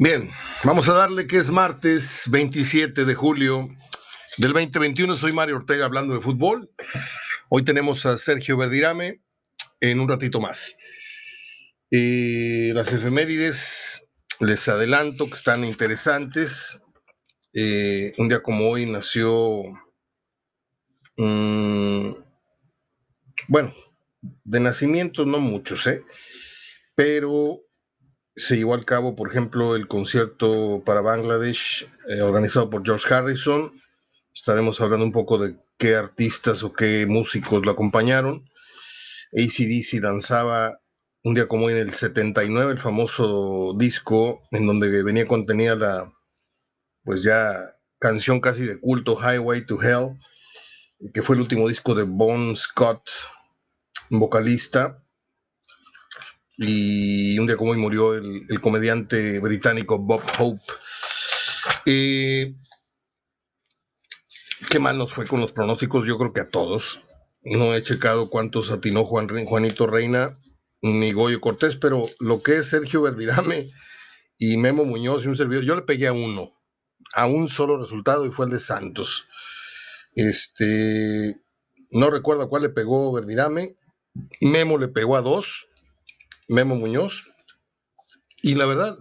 Bien, vamos a darle que es martes 27 de julio del 2021. Soy Mario Ortega hablando de fútbol. Hoy tenemos a Sergio Verdirame en un ratito más. Eh, las efemérides, les adelanto que están interesantes. Eh, un día como hoy nació, mm, bueno, de nacimiento no muchos, ¿eh? pero se llevó a cabo, por ejemplo, el concierto para Bangladesh eh, organizado por George Harrison. Estaremos hablando un poco de qué artistas o qué músicos lo acompañaron. ACDC lanzaba un día como hoy en el 79 el famoso disco en donde venía contenida la, pues ya, canción casi de culto, Highway to Hell, que fue el último disco de Bon Scott, vocalista y un día como hoy murió el, comediante británico Bob Hope. Eh, qué mal nos fue con los pronósticos, yo creo que a todos. No he checado cuántos atinó Juan, Juanito Reina ni Goyo Cortés, pero lo que es Sergio Verdirame y Memo Muñoz y un servidor, yo le pegué a uno, a un solo resultado y fue el de Santos. Este, no recuerdo a cuál le pegó Verdirame, Memo le pegó a dos, Memo Muñoz. Y la verdad,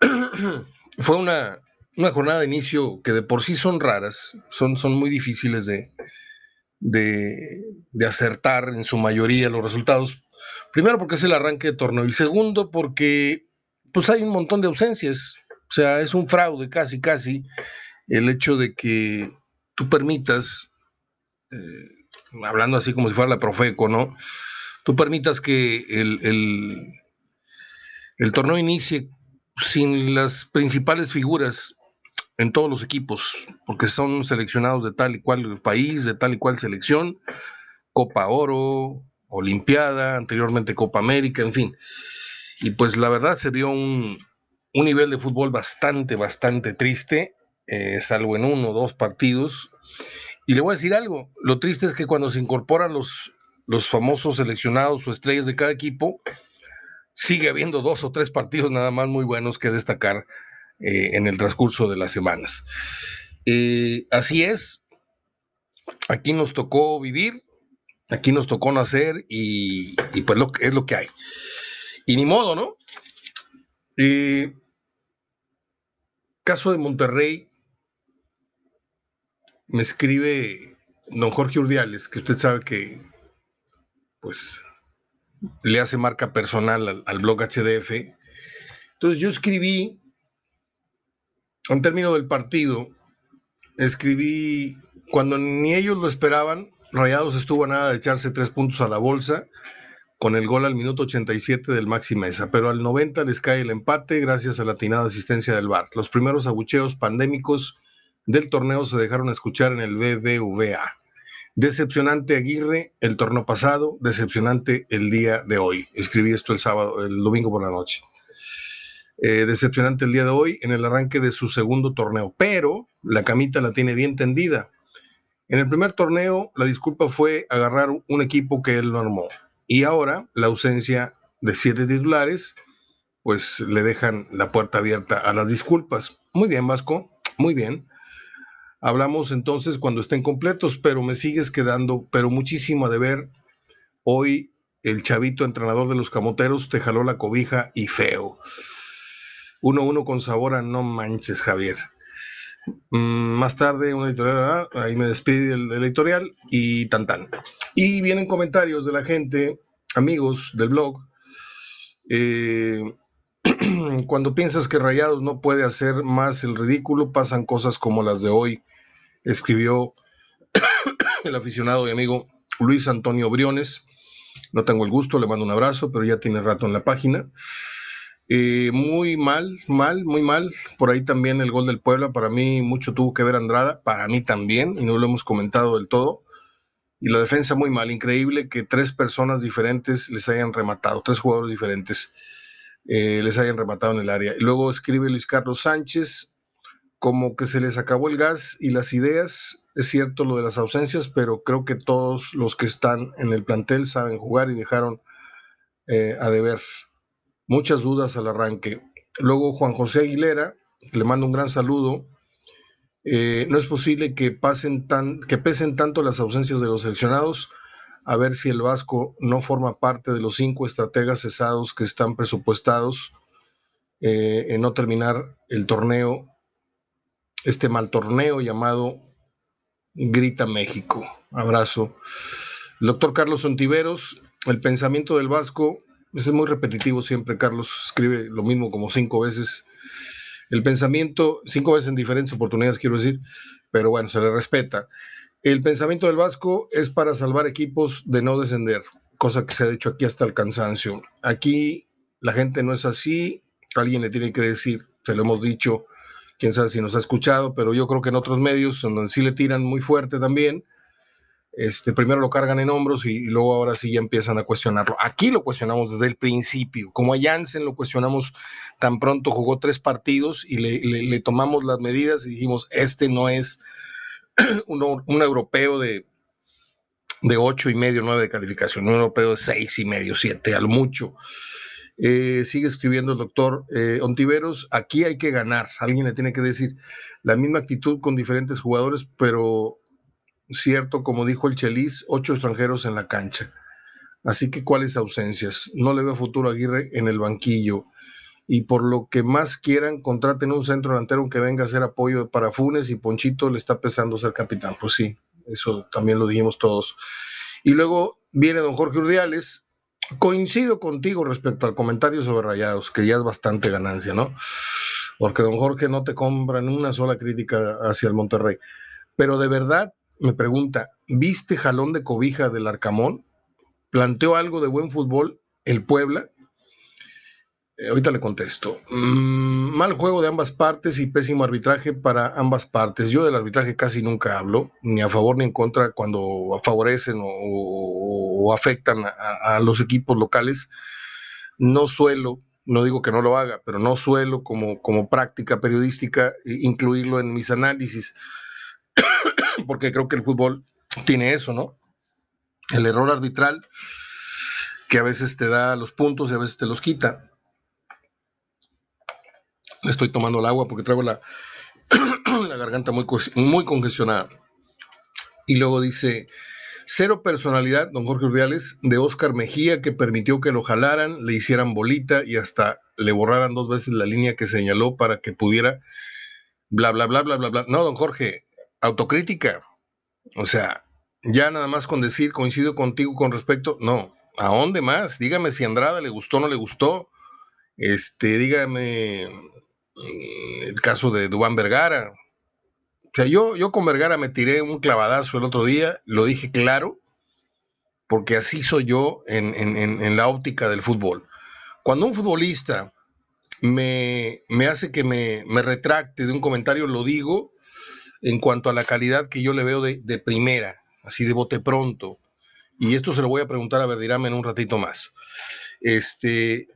fue una, jornada de inicio que de por sí son raras, son, son muy difíciles de, de, acertar en su mayoría los resultados. Primero porque es el arranque de torneo y segundo porque pues hay un montón de ausencias. O sea, es un fraude casi, casi el hecho de que tú permitas, eh, hablando así como si fuera la Profeco, ¿no? Tú permitas que el, el, torneo inicie sin las principales figuras en todos los equipos, porque son seleccionados de tal y cual país, de tal y cual selección, Copa Oro, Olimpiada, anteriormente Copa América, en fin. Y pues la verdad se vio un, nivel de fútbol bastante, bastante triste, eh, salvo en uno o dos partidos. Y le voy a decir algo, lo triste es que cuando se incorporan los, los famosos seleccionados o estrellas de cada equipo, sigue habiendo dos o tres partidos nada más muy buenos que destacar eh, en el transcurso de las semanas. Eh, así es, aquí nos tocó vivir, aquí nos tocó nacer y, pues lo, es lo que hay. Y ni modo, ¿no? Eh, caso de Monterrey, me escribe don Jorge Urdiales, que usted sabe que pues le hace marca personal al, blog HDF. Entonces yo escribí, en término del partido, escribí, cuando ni ellos lo esperaban, Rayados estuvo a nada de echarse tres puntos a la bolsa con el gol al minuto 87 del Maxi Mesa, pero al 90 les cae el empate gracias a la atinada asistencia del VAR. Los primeros abucheos pandémicos del torneo se dejaron escuchar en el BBVA. Decepcionante Aguirre el torneo pasado, decepcionante el día de hoy. Escribí esto el sábado, el domingo por la noche. Eh, decepcionante el día de hoy en el arranque de su segundo torneo, pero la camita la tiene bien tendida. En el primer torneo la disculpa fue agarrar un equipo que él no armó y ahora la ausencia de siete titulares pues le dejan la puerta abierta a las disculpas. Muy bien, Vasco, muy bien. Hablamos entonces cuando estén completos, pero me sigues quedando, pero muchísimo de ver. Hoy el chavito entrenador de los camoteros te jaló la cobija y feo. Uno uno con sabor a no manches, Javier. Mm, más tarde, una editorial, ah, ahí me despide el, editorial y tan tan. Y vienen comentarios de la gente, amigos del blog. Eh, cuando piensas que Rayados no puede hacer más el ridículo, pasan cosas como las de hoy, escribió el aficionado y amigo Luis Antonio Briones. No tengo el gusto, le mando un abrazo, pero ya tiene rato en la página. Eh, muy mal, mal, muy mal. Por ahí también el gol del Puebla, para mí mucho tuvo que ver Andrada, para mí también, y no lo hemos comentado del todo. Y la defensa muy mal, increíble que tres personas diferentes les hayan rematado, tres jugadores diferentes. Eh, les hayan rematado en el área. Luego escribe Luis Carlos Sánchez, como que se les acabó el gas y las ideas. Es cierto lo de las ausencias, pero creo que todos los que están en el plantel saben jugar y dejaron eh, a deber muchas dudas al arranque. Luego Juan José Aguilera, le mando un gran saludo. Eh, no es posible que, pasen tan, que pesen tanto las ausencias de los seleccionados, a ver si el Vasco no forma parte de los cinco estrategas cesados que están presupuestados eh, en no terminar el torneo, este mal torneo llamado Grita México. Abrazo. Doctor Carlos Ontiveros, el pensamiento del Vasco, es muy repetitivo siempre, Carlos escribe lo mismo como cinco veces. El pensamiento, cinco veces en diferentes oportunidades, quiero decir, pero bueno, se le respeta. El pensamiento del Vasco es para salvar equipos de no descender, cosa que se ha dicho aquí hasta el cansancio. Aquí la gente no es así, alguien le tiene que decir, se lo hemos dicho, quién sabe si nos ha escuchado, pero yo creo que en otros medios, donde sí le tiran muy fuerte también, este, primero lo cargan en hombros y, luego ahora sí ya empiezan a cuestionarlo. Aquí lo cuestionamos desde el principio, como a Janssen lo cuestionamos tan pronto, jugó tres partidos y le, tomamos las medidas y dijimos, este no es un, europeo de, de ocho y medio, nueve de calificación, un europeo de seis y medio, siete, al mucho. Eh, sigue escribiendo el doctor eh, Ontiveros, aquí hay que ganar, alguien le tiene que decir la misma actitud con diferentes jugadores, pero cierto, como dijo el Chelis, ocho extranjeros en la cancha. Así que, ¿cuáles ausencias? No le veo futuro Aguirre en el banquillo. Y por lo que más quieran, contraten un centro delantero que venga a hacer apoyo para Funes y Ponchito le está pesando ser capitán. Pues sí, eso también lo dijimos todos. Y luego viene don Jorge Urdiales. Coincido contigo respecto al comentario sobre Rayados, que ya es bastante ganancia, ¿no? Porque don Jorge no te compra en una sola crítica hacia el Monterrey. Pero de verdad me pregunta, ¿viste jalón de cobija del Arcamón? ¿Planteó algo de buen fútbol el Puebla? Eh, ahorita le contesto. Mm, mal juego de ambas partes y pésimo arbitraje para ambas partes. Yo del arbitraje casi nunca hablo, ni a favor ni en contra, cuando favorecen o, afectan a, los equipos locales. No suelo, no digo que no lo haga, pero no suelo como, como práctica periodística incluirlo en mis análisis porque creo que el fútbol tiene eso, ¿no? El error arbitral que a veces te da los puntos y a veces te los quita. Estoy tomando el agua porque traigo la, la garganta muy, muy congestionada. Y luego dice, cero personalidad, don Jorge Urdiales, de Oscar Mejía, que permitió que lo jalaran, le hicieran bolita y hasta le borraran dos veces la línea que señaló para que pudiera, bla, bla, bla, bla, bla, bla. No, don Jorge, autocrítica. O sea, ya nada más con decir coincido contigo con respecto, no, ¿a dónde más? Dígame si Andrada le gustó o no le gustó. Este, dígame mm, el caso de Dubán Vergara. O sea, yo, yo con Vergara me tiré un clavadazo el otro día, lo dije claro, porque así soy yo en, en la óptica del fútbol. Cuando un futbolista me, me hace que me, me, retracte de un comentario, lo digo en cuanto a la calidad que yo le veo de, primera, así de bote pronto. Y esto se lo voy a preguntar a Verdirame en un ratito más. Este,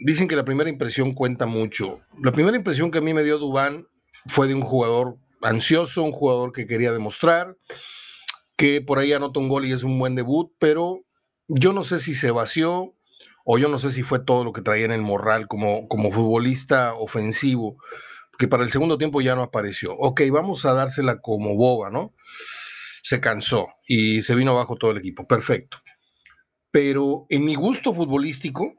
dicen que la primera impresión cuenta mucho. La primera impresión que a mí me dio Dubán fue de un jugador ansioso, un jugador que quería demostrar, que por ahí anota un gol y es un buen debut, pero yo no sé si se vació o yo no sé si fue todo lo que traía en el morral como, como futbolista ofensivo que para el segundo tiempo ya no apareció. Ok, vamos a dársela como boba, ¿no? Se cansó y se vino abajo todo el equipo. Perfecto. Pero en mi gusto futbolístico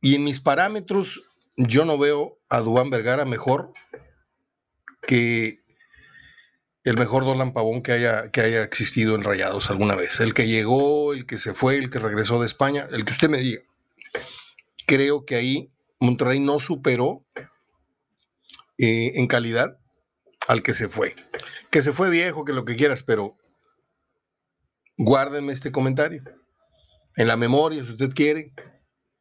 y en mis parámetros, yo no veo a Dubán Vergara mejor que el mejor Dolan Pavón que haya, que haya existido en Rayados alguna vez. El que llegó, el que se fue, el que regresó de España, el que usted me diga. Creo que ahí Monterrey no superó eh, en calidad al que se fue. Que se fue viejo, que lo que quieras, pero guárdenme este comentario. En la memoria, si usted quiere.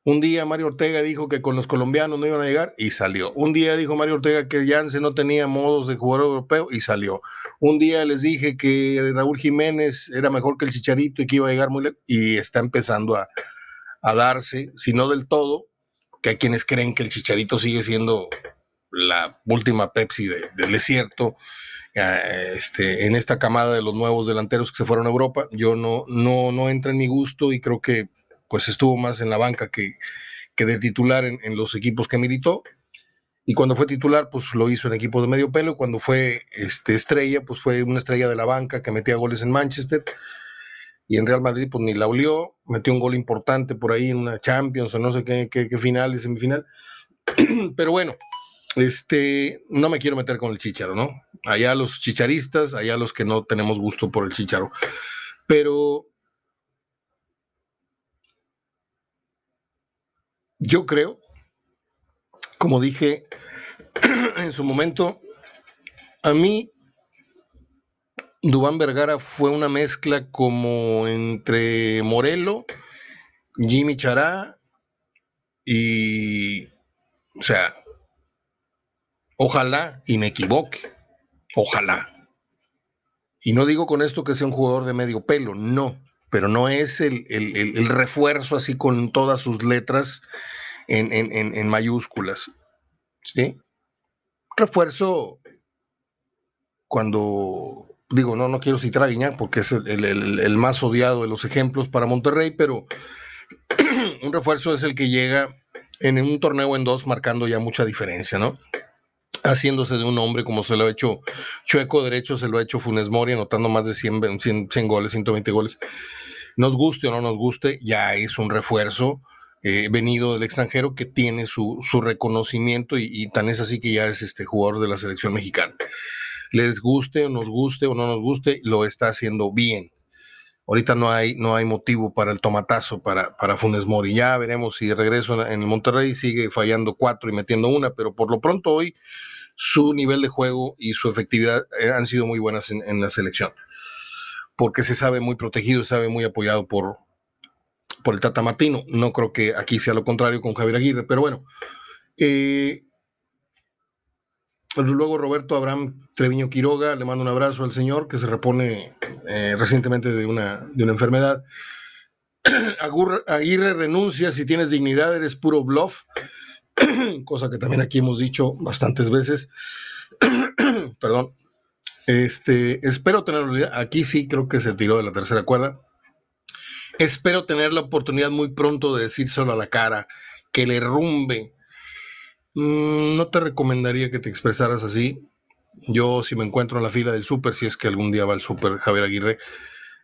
Un día Mario Ortega dijo que con los colombianos no iban a llegar y salió. Un día dijo Mario Ortega que Janssen no tenía modos de jugador europeo y salió. Un día les dije que Raúl Jiménez era mejor que el Chicharito y que iba a llegar muy lejos y está empezando a, a darse, si no del todo, que hay quienes creen que el Chicharito sigue siendo la última Pepsi del desierto, eh, este, en esta camada de los nuevos delanteros que se fueron a Europa. Yo no, no, no entra en mi gusto y creo que pues estuvo más en la banca que, que de titular en, en, los equipos que militó. Y cuando fue titular, pues lo hizo en equipos de medio pelo. Y cuando fue este, estrella, pues fue una estrella de la banca que metía goles en Manchester. Y en Real Madrid, pues ni la olió. Metió un gol importante por ahí en una Champions o no sé qué, qué, final semifinal. Pero bueno, este, no me quiero meter con el chicharo, ¿no? Allá los chicharistas, allá los que no tenemos gusto por el chicharo. Pero yo creo, como dije en su momento, a mí Dubán Vergara fue una mezcla como entre Morelo, Jimmy Chará y, o sea, Ojalá y me equivoque. Ojalá. Y no digo con esto que sea un jugador de medio pelo, no. Pero no es el, refuerzo así con todas sus letras en, mayúsculas. ¿Sí? Refuerzo cuando digo, no, no quiero citar a Guiñac porque es el, el, más odiado de los ejemplos para Monterrey, pero un refuerzo es el que llega en un torneo en dos marcando ya mucha diferencia, ¿no? Haciéndose de un hombre como se lo ha hecho Chueco Derecho, se lo ha hecho Funes Mori, anotando más de 100, 100, goles, 120 goles. Nos guste o no nos guste, ya es un refuerzo eh, venido del extranjero que tiene su, reconocimiento y, tan es así que ya es este jugador de la selección mexicana. Les guste o nos guste o no nos guste, lo está haciendo bien. Ahorita no hay, no hay motivo para el tomatazo para, para Funes Mori. Ya veremos si regreso en, el Monterrey sigue fallando cuatro y metiendo una, pero por lo pronto hoy su nivel de juego y su efectividad eh, han sido muy buenas en, la selección. Porque se sabe muy protegido, se sabe muy apoyado por, por el Tata Martino. No creo que aquí sea lo contrario con Javier Aguirre, pero bueno. Eh, luego Roberto Abraham Treviño Quiroga, le mando un abrazo al señor que se repone eh, recientemente de una, de una enfermedad. Aguirre renuncia, si tienes dignidad eres puro bluff. cosa que también aquí hemos dicho bastantes veces. Perdón. Este, espero tener, aquí sí creo que se tiró de la tercera cuerda. Espero tener la oportunidad muy pronto de decírselo a la cara, que le rumbe. Mm, no te recomendaría que te expresaras así. Yo, si me encuentro en la fila del súper, si es que algún día va al súper Javier Aguirre,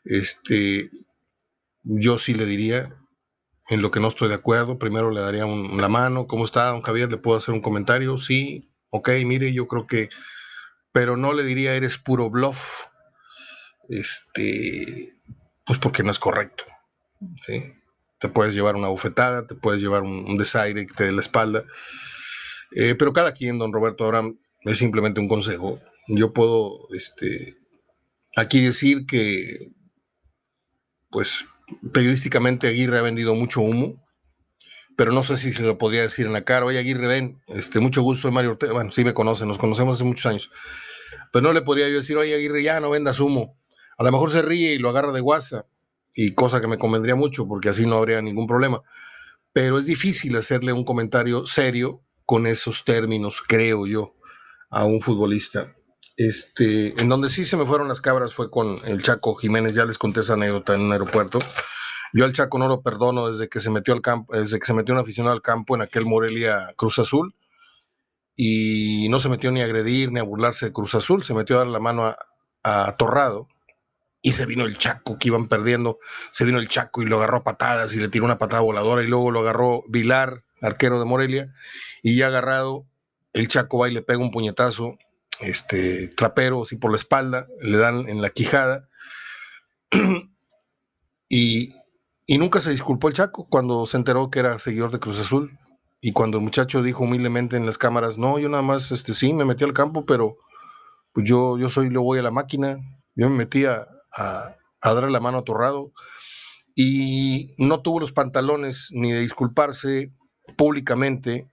este, yo sí le diría, en lo que no estoy de acuerdo. Primero le daría un, la mano. ¿Cómo está, don Javier? ¿Le puedo hacer un comentario? Sí, ok, mire, yo creo que... Pero no le diría, eres puro bluff. Este, pues porque no es correcto. ¿sí? Te puedes llevar una bofetada, te puedes llevar un, desaire que te dé la espalda. Eh, pero cada quien, don Roberto Abraham, es simplemente un consejo. Yo puedo este, aquí decir que, pues, periodísticamente Aguirre ha vendido mucho humo, pero no sé si se lo podría decir en la cara. Oye, Aguirre, ven, este, mucho gusto de Mario Ortega. Bueno, sí me conocen, nos conocemos hace muchos años. Pero no le podría yo decir, oye, Aguirre, ya no vendas humo. A lo mejor se ríe y lo agarra de guasa, y cosa que me convendría mucho, porque así no habría ningún problema. Pero es difícil hacerle un comentario serio con esos términos, creo yo, a un futbolista. Este, en donde sí se me fueron las cabras fue con el Chaco Jiménez, ya les conté esa anécdota en un aeropuerto. Yo al Chaco no lo perdono desde que se metió al campo, desde que se metió un aficionado al campo en aquel Morelia Cruz Azul. Y no se metió ni a agredir ni a burlarse de Cruz Azul, se metió a dar la mano a, a Torrado y se vino el Chaco que iban perdiendo, se vino el Chaco y lo agarró a patadas y le tiró una patada voladora y luego lo agarró Vilar, arquero de Morelia, y ya agarrado, el Chaco va y le pega un puñetazo este, trapero así por la espalda, le dan en la quijada. y, nunca se disculpó el Chaco cuando se enteró que era seguidor de Cruz Azul. Y cuando el muchacho dijo humildemente en las cámaras, no, yo nada más, este, sí, me metí al campo, pero pues yo, yo soy, lo voy a la máquina. Yo me metí a, a, darle la mano a Torrado. Y no tuvo los pantalones ni de disculparse públicamente,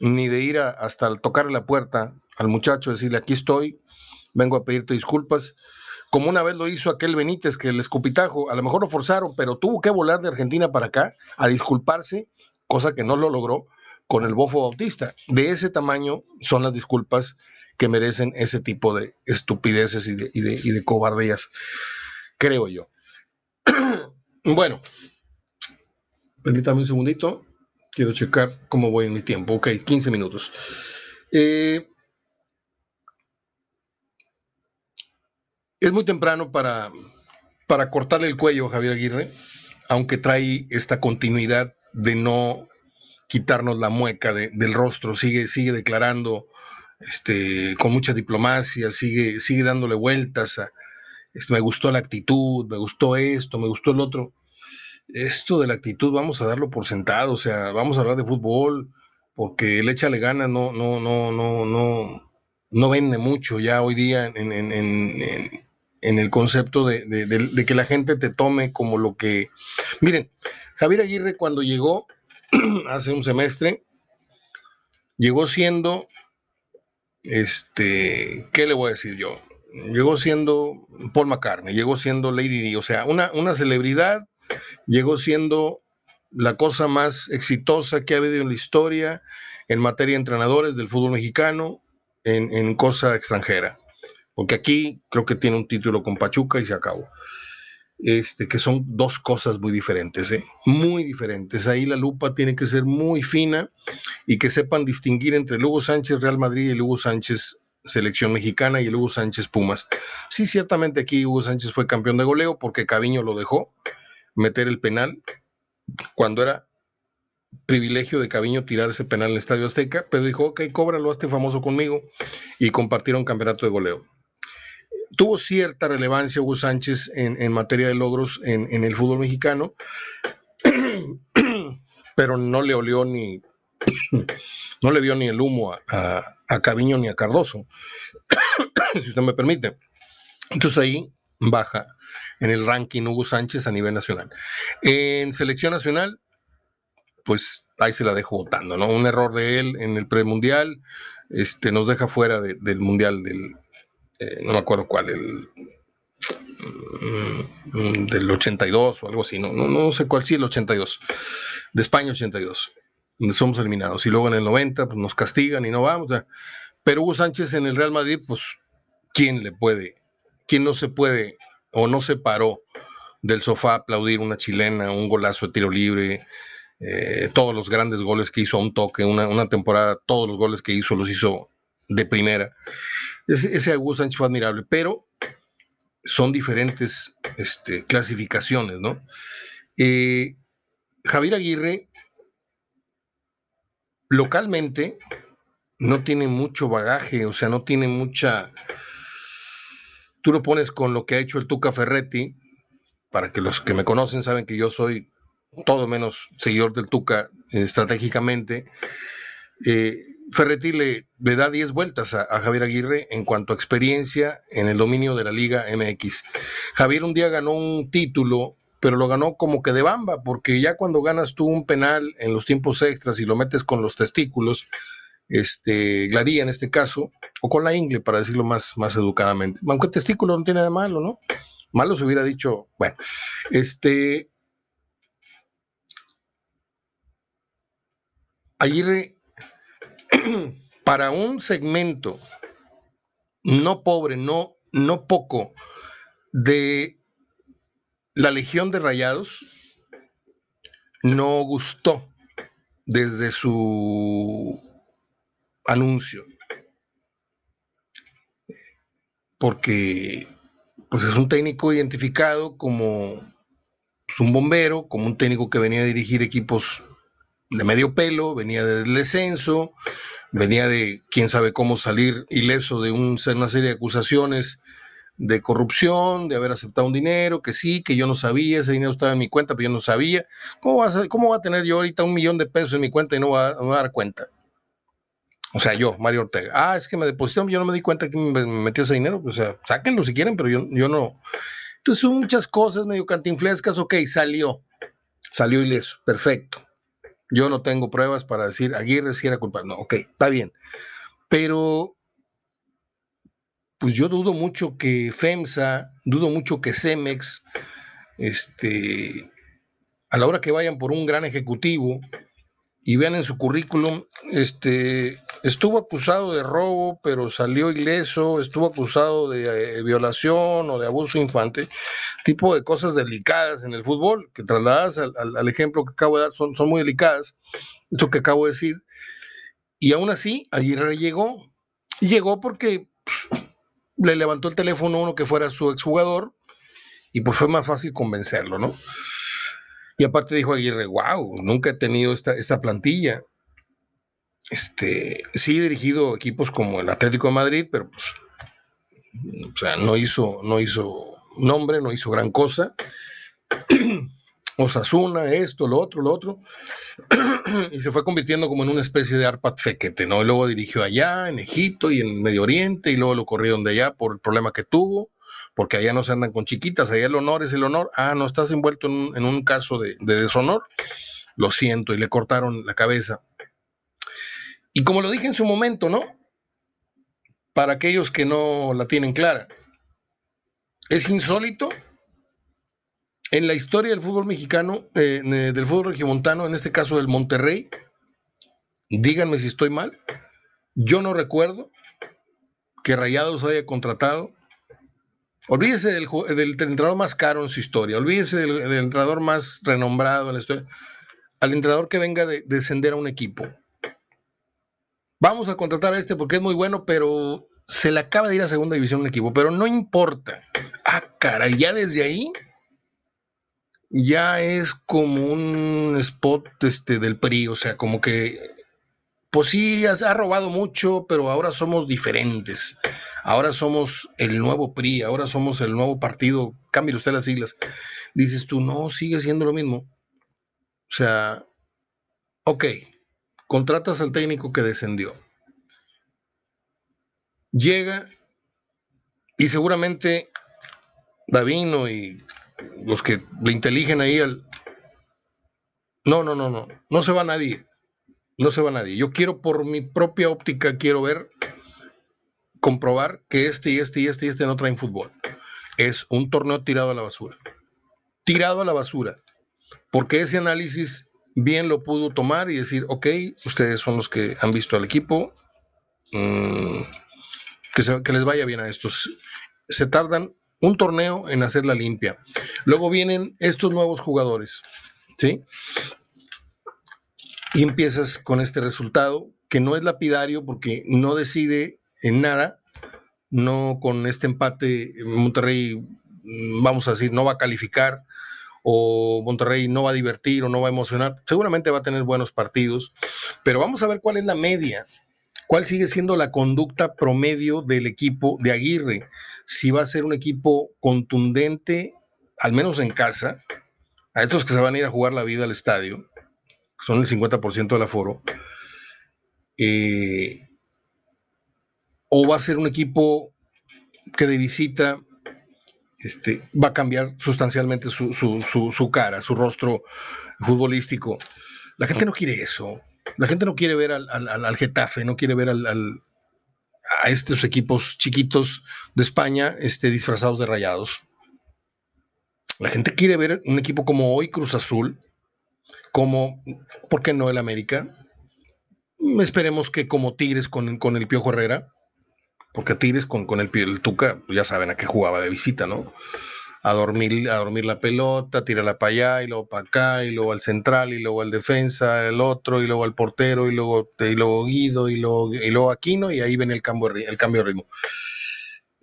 ni de ir hasta tocarle la puerta al muchacho, decirle, aquí estoy, vengo a pedirte disculpas, como una vez lo hizo aquel Benítez, que el escupitajo, a lo mejor lo forzaron, pero tuvo que volar de Argentina para acá a disculparse, cosa que no lo logró con el bofo bautista. De ese tamaño son las disculpas que merecen ese tipo de estupideces y de, y de cobardías, creo yo. bueno, permítame un segundito, Quiero checar cómo voy en mi tiempo. Ok, 15 minutos. Eh, es muy temprano para, para cortarle el cuello a Javier Aguirre, aunque trae esta continuidad de no quitarnos la mueca del rostro, sigue, sigue declarando este, con mucha diplomacia, sigue, sigue dándole vueltas a, me gustó la actitud, me gustó esto, me gustó el otro. Esto de la actitud vamos a darlo por sentado, o sea, vamos a hablar de fútbol, porque el échale gana no, no, no, no, no, no vende mucho ya hoy día en, en el concepto de, de, que la gente te tome como lo que... Miren, Javier Aguirre cuando llegó hace un semestre, llegó siendo, este, ¿qué le voy a decir yo? Llegó siendo Paul McCartney, llegó siendo Lady Di, o sea, una, una celebridad, llegó siendo la cosa más exitosa que ha habido en la historia en materia de entrenadores del fútbol mexicano en, en cosa extranjera. Porque aquí creo que tiene un título con Pachuca y se acabó. Este, que son dos cosas muy diferentes, ¿eh? muy diferentes. Ahí la lupa tiene que ser muy fina y que sepan distinguir entre Lugo Sánchez Real Madrid y Lugo Sánchez Selección Mexicana y el Hugo Sánchez Pumas. Sí, ciertamente aquí Hugo Sánchez fue campeón de goleo porque Caviño lo dejó meter el penal cuando era privilegio de Caviño tirar ese penal en el Estadio Azteca, pero dijo, ok, cóbralo, hazte famoso conmigo y compartieron campeonato de goleo tuvo cierta relevancia Hugo Sánchez en, materia de logros en, el fútbol mexicano, pero no le olió ni, no le dio ni el humo a, a, ni a Cardoso, si usted me permite. Entonces ahí baja en el ranking Hugo Sánchez a nivel nacional. En selección nacional, pues ahí se la dejo votando, ¿no? Un error de él en el premundial, este, nos deja fuera del mundial del, eh, no me acuerdo cuál, el mm, del 82 o algo así, no, no, no sé cuál, sí, el 82, de España 82, donde somos eliminados. Y luego en el 90, pues nos castigan y no vamos. pero Hugo Sánchez en el Real Madrid, pues, ¿quién le puede? ¿Quién no se puede o no se paró del sofá a aplaudir una chilena, un golazo de tiro libre? Eh, todos los grandes goles que hizo a un toque, una, una temporada, todos los goles que hizo los hizo de primera. Ese, ese Sánchez fue admirable, pero son diferentes este, clasificaciones, ¿no? Eh, Javier Aguirre, localmente, no tiene mucho bagaje, o sea, no tiene mucha... Tú lo pones con lo que ha hecho el Tuca Ferretti, para que los que me conocen saben que yo soy todo menos seguidor del Tuca eh, estratégicamente. Eh, Ferretti le, da 10 vueltas a, Javier Aguirre en cuanto a experiencia en el dominio de la Liga MX. Javier un día ganó un título, pero lo ganó como que de bamba, porque ya cuando ganas tú un penal en los tiempos extras y lo metes con los testículos, este, Glaría en este caso, o con la ingle, para decirlo más, más educadamente. Aunque testículo no tiene nada malo, ¿no? Malo se hubiera dicho, bueno, este. Aguirre para un segmento no pobre, no, no poco, de la Legión de Rayados, no gustó desde su anuncio. Porque pues es un técnico identificado como pues, un bombero, como un técnico que venía a dirigir equipos de medio pelo, venía del descenso, venía de quién sabe cómo salir ileso de un, una serie de acusaciones de corrupción, de haber aceptado un dinero, que sí, que yo no sabía, ese dinero estaba en mi cuenta, pero yo no sabía. ¿Cómo va a, cómo va a tener yo ahorita un millón de pesos en mi cuenta y no va, a dar cuenta? O sea, yo, Mario Ortega. Ah, es que me depositaron, yo no me di cuenta que me metió ese dinero. O sea, sáquenlo si quieren, pero yo, yo no. Entonces, son muchas cosas medio cantinflescas. Ok, salió. Salió ileso. Perfecto. Yo no tengo pruebas para decir Aguirre si era culpable. No, ok, está bien. Pero, pues yo dudo mucho que FEMSA, dudo mucho que CEMEX, este, a la hora que vayan por un gran ejecutivo y vean en su currículum, este, estuvo acusado de robo, pero salió ileso, estuvo acusado de eh, violación o de abuso infante, tipo de cosas delicadas en el fútbol, que trasladas al, ejemplo que acabo de dar, son, muy delicadas, esto que acabo de decir, y aún así, Aguirre llegó, y llegó porque le levantó el teléfono a uno que fuera su exjugador, y pues fue más fácil convencerlo, ¿no? Y aparte dijo Aguirre, wow, nunca he tenido esta, esta plantilla este, sí he dirigido equipos como el Atlético de Madrid, pero pues, o sea, no hizo, no hizo nombre, no hizo gran cosa. Osasuna, esto, lo otro, lo otro. y se fue convirtiendo como en una especie de Arpad Fequete, ¿no? Y luego dirigió allá, en Egipto y en Medio Oriente, y luego lo corrieron de allá por el problema que tuvo, porque allá no se andan con chiquitas, allá el honor es el honor. Ah, no estás envuelto en un, caso de deshonor. Lo siento, y le cortaron la cabeza. Y como lo dije en su momento, ¿no? Para aquellos que no la tienen clara, es insólito en la historia del fútbol mexicano, eh, del fútbol regiomontano, en este caso del Monterrey, díganme si estoy mal, yo no recuerdo que Rayados haya contratado, olvídese del, entrenador más caro en su historia, olvídese del, entrenador más renombrado en la historia, al entrenador que venga de descender a un equipo vamos a contratar a este porque es muy bueno, pero se le acaba de ir a segunda división un equipo, pero no importa. Ah, cara, ya desde ahí ya es como un spot este, del PRI, o sea, como que, pues sí, ha robado mucho, pero ahora somos diferentes. Ahora somos el nuevo PRI, ahora somos el nuevo partido, cambie usted las siglas. Dices tú, no, sigue siendo lo mismo. O sea, ok, contratas al técnico que descendió. Llega y seguramente Davino y los que le inteligen ahí al... No, no, no, no, no se va nadie. No se va nadie. Yo quiero por mi propia óptica, quiero ver, comprobar que este y este y este y este no traen fútbol. Es un torneo tirado a la basura. Tirado a la basura. Porque ese análisis bien lo pudo tomar y decir, ok, ustedes son los que han visto al equipo, mm, que, que les vaya bien a estos. Se tardan un torneo en hacer la limpia. Luego vienen estos nuevos jugadores, ¿sí? Y empiezas con este resultado, que no es lapidario porque no decide en nada, no con este empate Monterrey, mm, vamos a decir, no va a calificar, o Monterrey no va a divertir o no va a emocionar. Seguramente va a tener buenos partidos, pero vamos a ver cuál es la media, cuál sigue siendo la conducta promedio del equipo de Aguirre. Si va a ser un equipo contundente, al menos en casa, a estos que se van a ir a jugar la vida al estadio, son el 50% del aforo, eh, o va a ser un equipo que de visita este, va a cambiar sustancialmente su, cara, su rostro futbolístico. La gente no quiere eso. La gente no quiere ver al, Getafe, no quiere ver a estos equipos chiquitos de España este, disfrazados de rayados. La gente quiere ver un equipo como hoy Cruz Azul, como, ¿por qué no el América? Esperemos que como Tigres con, con el Piojo Herrera, porque Tigres con, con el, el Tuca, ya saben a qué jugaba de visita, ¿no? A dormir, a dormir la pelota, tirarla para allá y luego para acá, y luego al central, y luego al defensa, el otro, y luego al portero, y luego, y luego Guido, y luego, y luego Aquino, y ahí viene el cambio, el cambio de ritmo.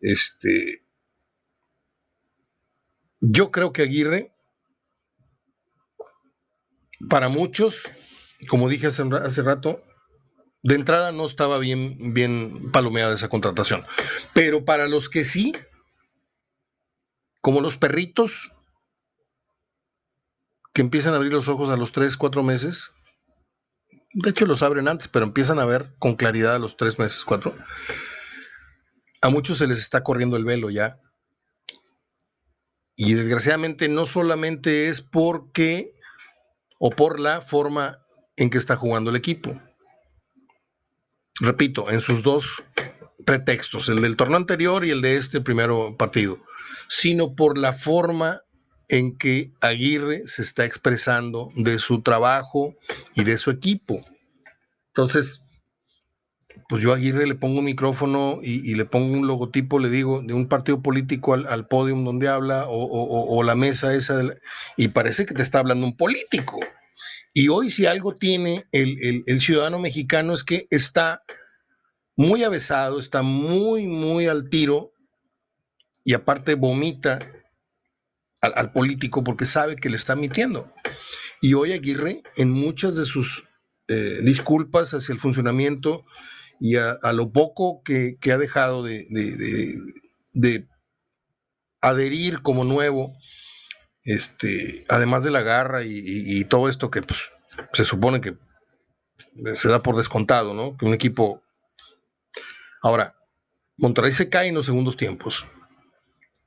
Este, yo creo que Aguirre, para muchos, como dije hace, hace rato, de entrada no estaba bien, bien palomeada esa contratación. Pero para los que sí, como los perritos que empiezan a abrir los ojos a los 3, 4 meses, de hecho los abren antes, pero empiezan a ver con claridad a los 3 meses, 4, a muchos se les está corriendo el velo ya. Y desgraciadamente no solamente es porque o por la forma en que está jugando el equipo repito, en sus dos pretextos, el del torneo anterior y el de este primero partido, sino por la forma en que Aguirre se está expresando de su trabajo y de su equipo. Entonces, pues yo a Aguirre le pongo un micrófono y, le pongo un logotipo, le digo, de un partido político al, al podium donde habla o, la mesa esa, y parece que te está hablando un político. Y hoy si algo tiene el, el ciudadano mexicano es que está muy avesado, está muy, muy al tiro y aparte vomita al, político porque sabe que le está mintiendo. Y hoy Aguirre, en muchas de sus eh, disculpas hacia el funcionamiento y a, lo poco que, ha dejado de, de, adherir como nuevo, este, además de la garra y, todo esto que pues, se supone que se da por descontado, ¿no? Que un equipo... Ahora, Monterrey se cae en los segundos tiempos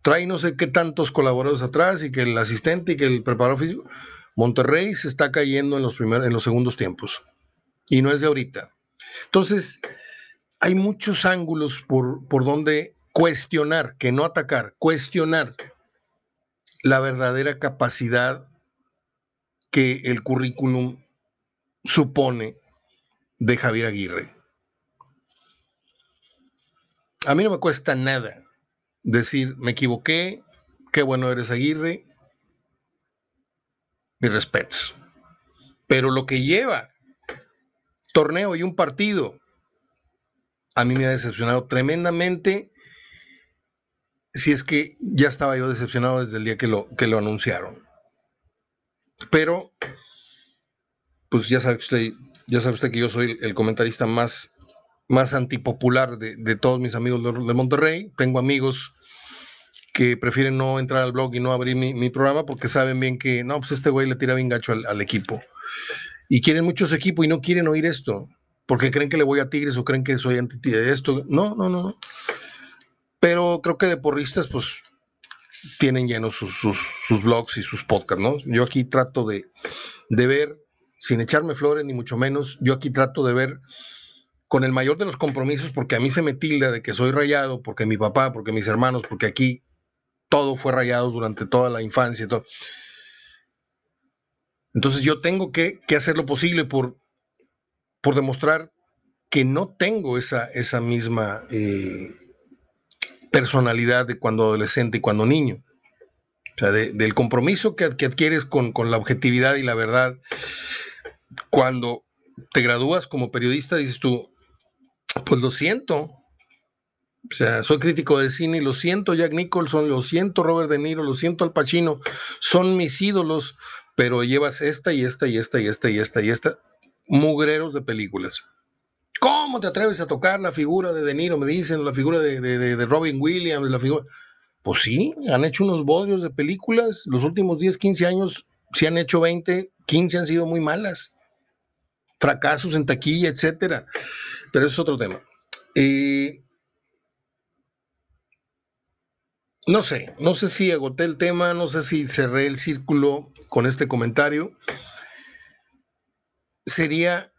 trae no sé qué tantos colaboradores atrás y que el asistente y que el preparador físico. Monterrey se está cayendo en los, primeros, en los segundos tiempos. Y no es de ahorita. Entonces, hay muchos ángulos por, por donde cuestionar, que no atacar, cuestionar la verdadera capacidad que el currículum supone de Javier Aguirre. A mí no me cuesta nada decir, me equivoqué, qué bueno eres Aguirre, mis respetos. Pero lo que lleva torneo y un partido, a mí me ha decepcionado tremendamente. Si es que ya estaba yo decepcionado desde el día que lo, que lo anunciaron. Pero, pues ya sabe usted, ya sabe usted que yo soy el comentarista más más antipopular de, todos mis amigos de, Monterrey. Tengo amigos que prefieren no entrar al blog y no abrir mi, programa porque saben bien que, no, pues este güey le tira bien gacho al, equipo. Y quieren muchos equipos y no quieren oír esto, porque creen que le voy a Tigres o creen que soy anti de esto. No, no, no. Pero creo que de porristas, pues, tienen llenos sus, sus, blogs y sus podcasts, ¿no? Yo aquí trato de, de ver, sin echarme flores ni mucho menos, yo aquí trato de ver con el mayor de los compromisos, porque a mí se me tilda de que soy rayado, porque mi papá, porque mis hermanos, porque aquí todo fue rayado durante toda la infancia y todo. Entonces yo tengo que, hacer lo posible por, por demostrar que no tengo esa, esa misma eh, personalidad de cuando adolescente y cuando niño. O sea, del compromiso que, adquieres con, la objetividad y la verdad. Cuando te gradúas como periodista, dices tú, pues lo siento. O sea, soy crítico de cine lo siento Jack Nicholson, lo siento Robert De Niro, lo siento Al Pacino, son mis ídolos, pero llevas esta y esta y esta y esta y esta y esta mugreros de películas. ¿Cómo te atreves a tocar la figura de De Niro? Me dicen, la figura de, de, Robin Williams, la figura... Pues sí, han hecho unos bodrios de películas. Los últimos 10, 15 años, si han hecho 20, 15 han sido muy malas fracasos en taquilla, etcétera. Pero eso es otro tema. no sé, no sé si agoté el tema, no sé si cerré el círculo con este comentario. Sería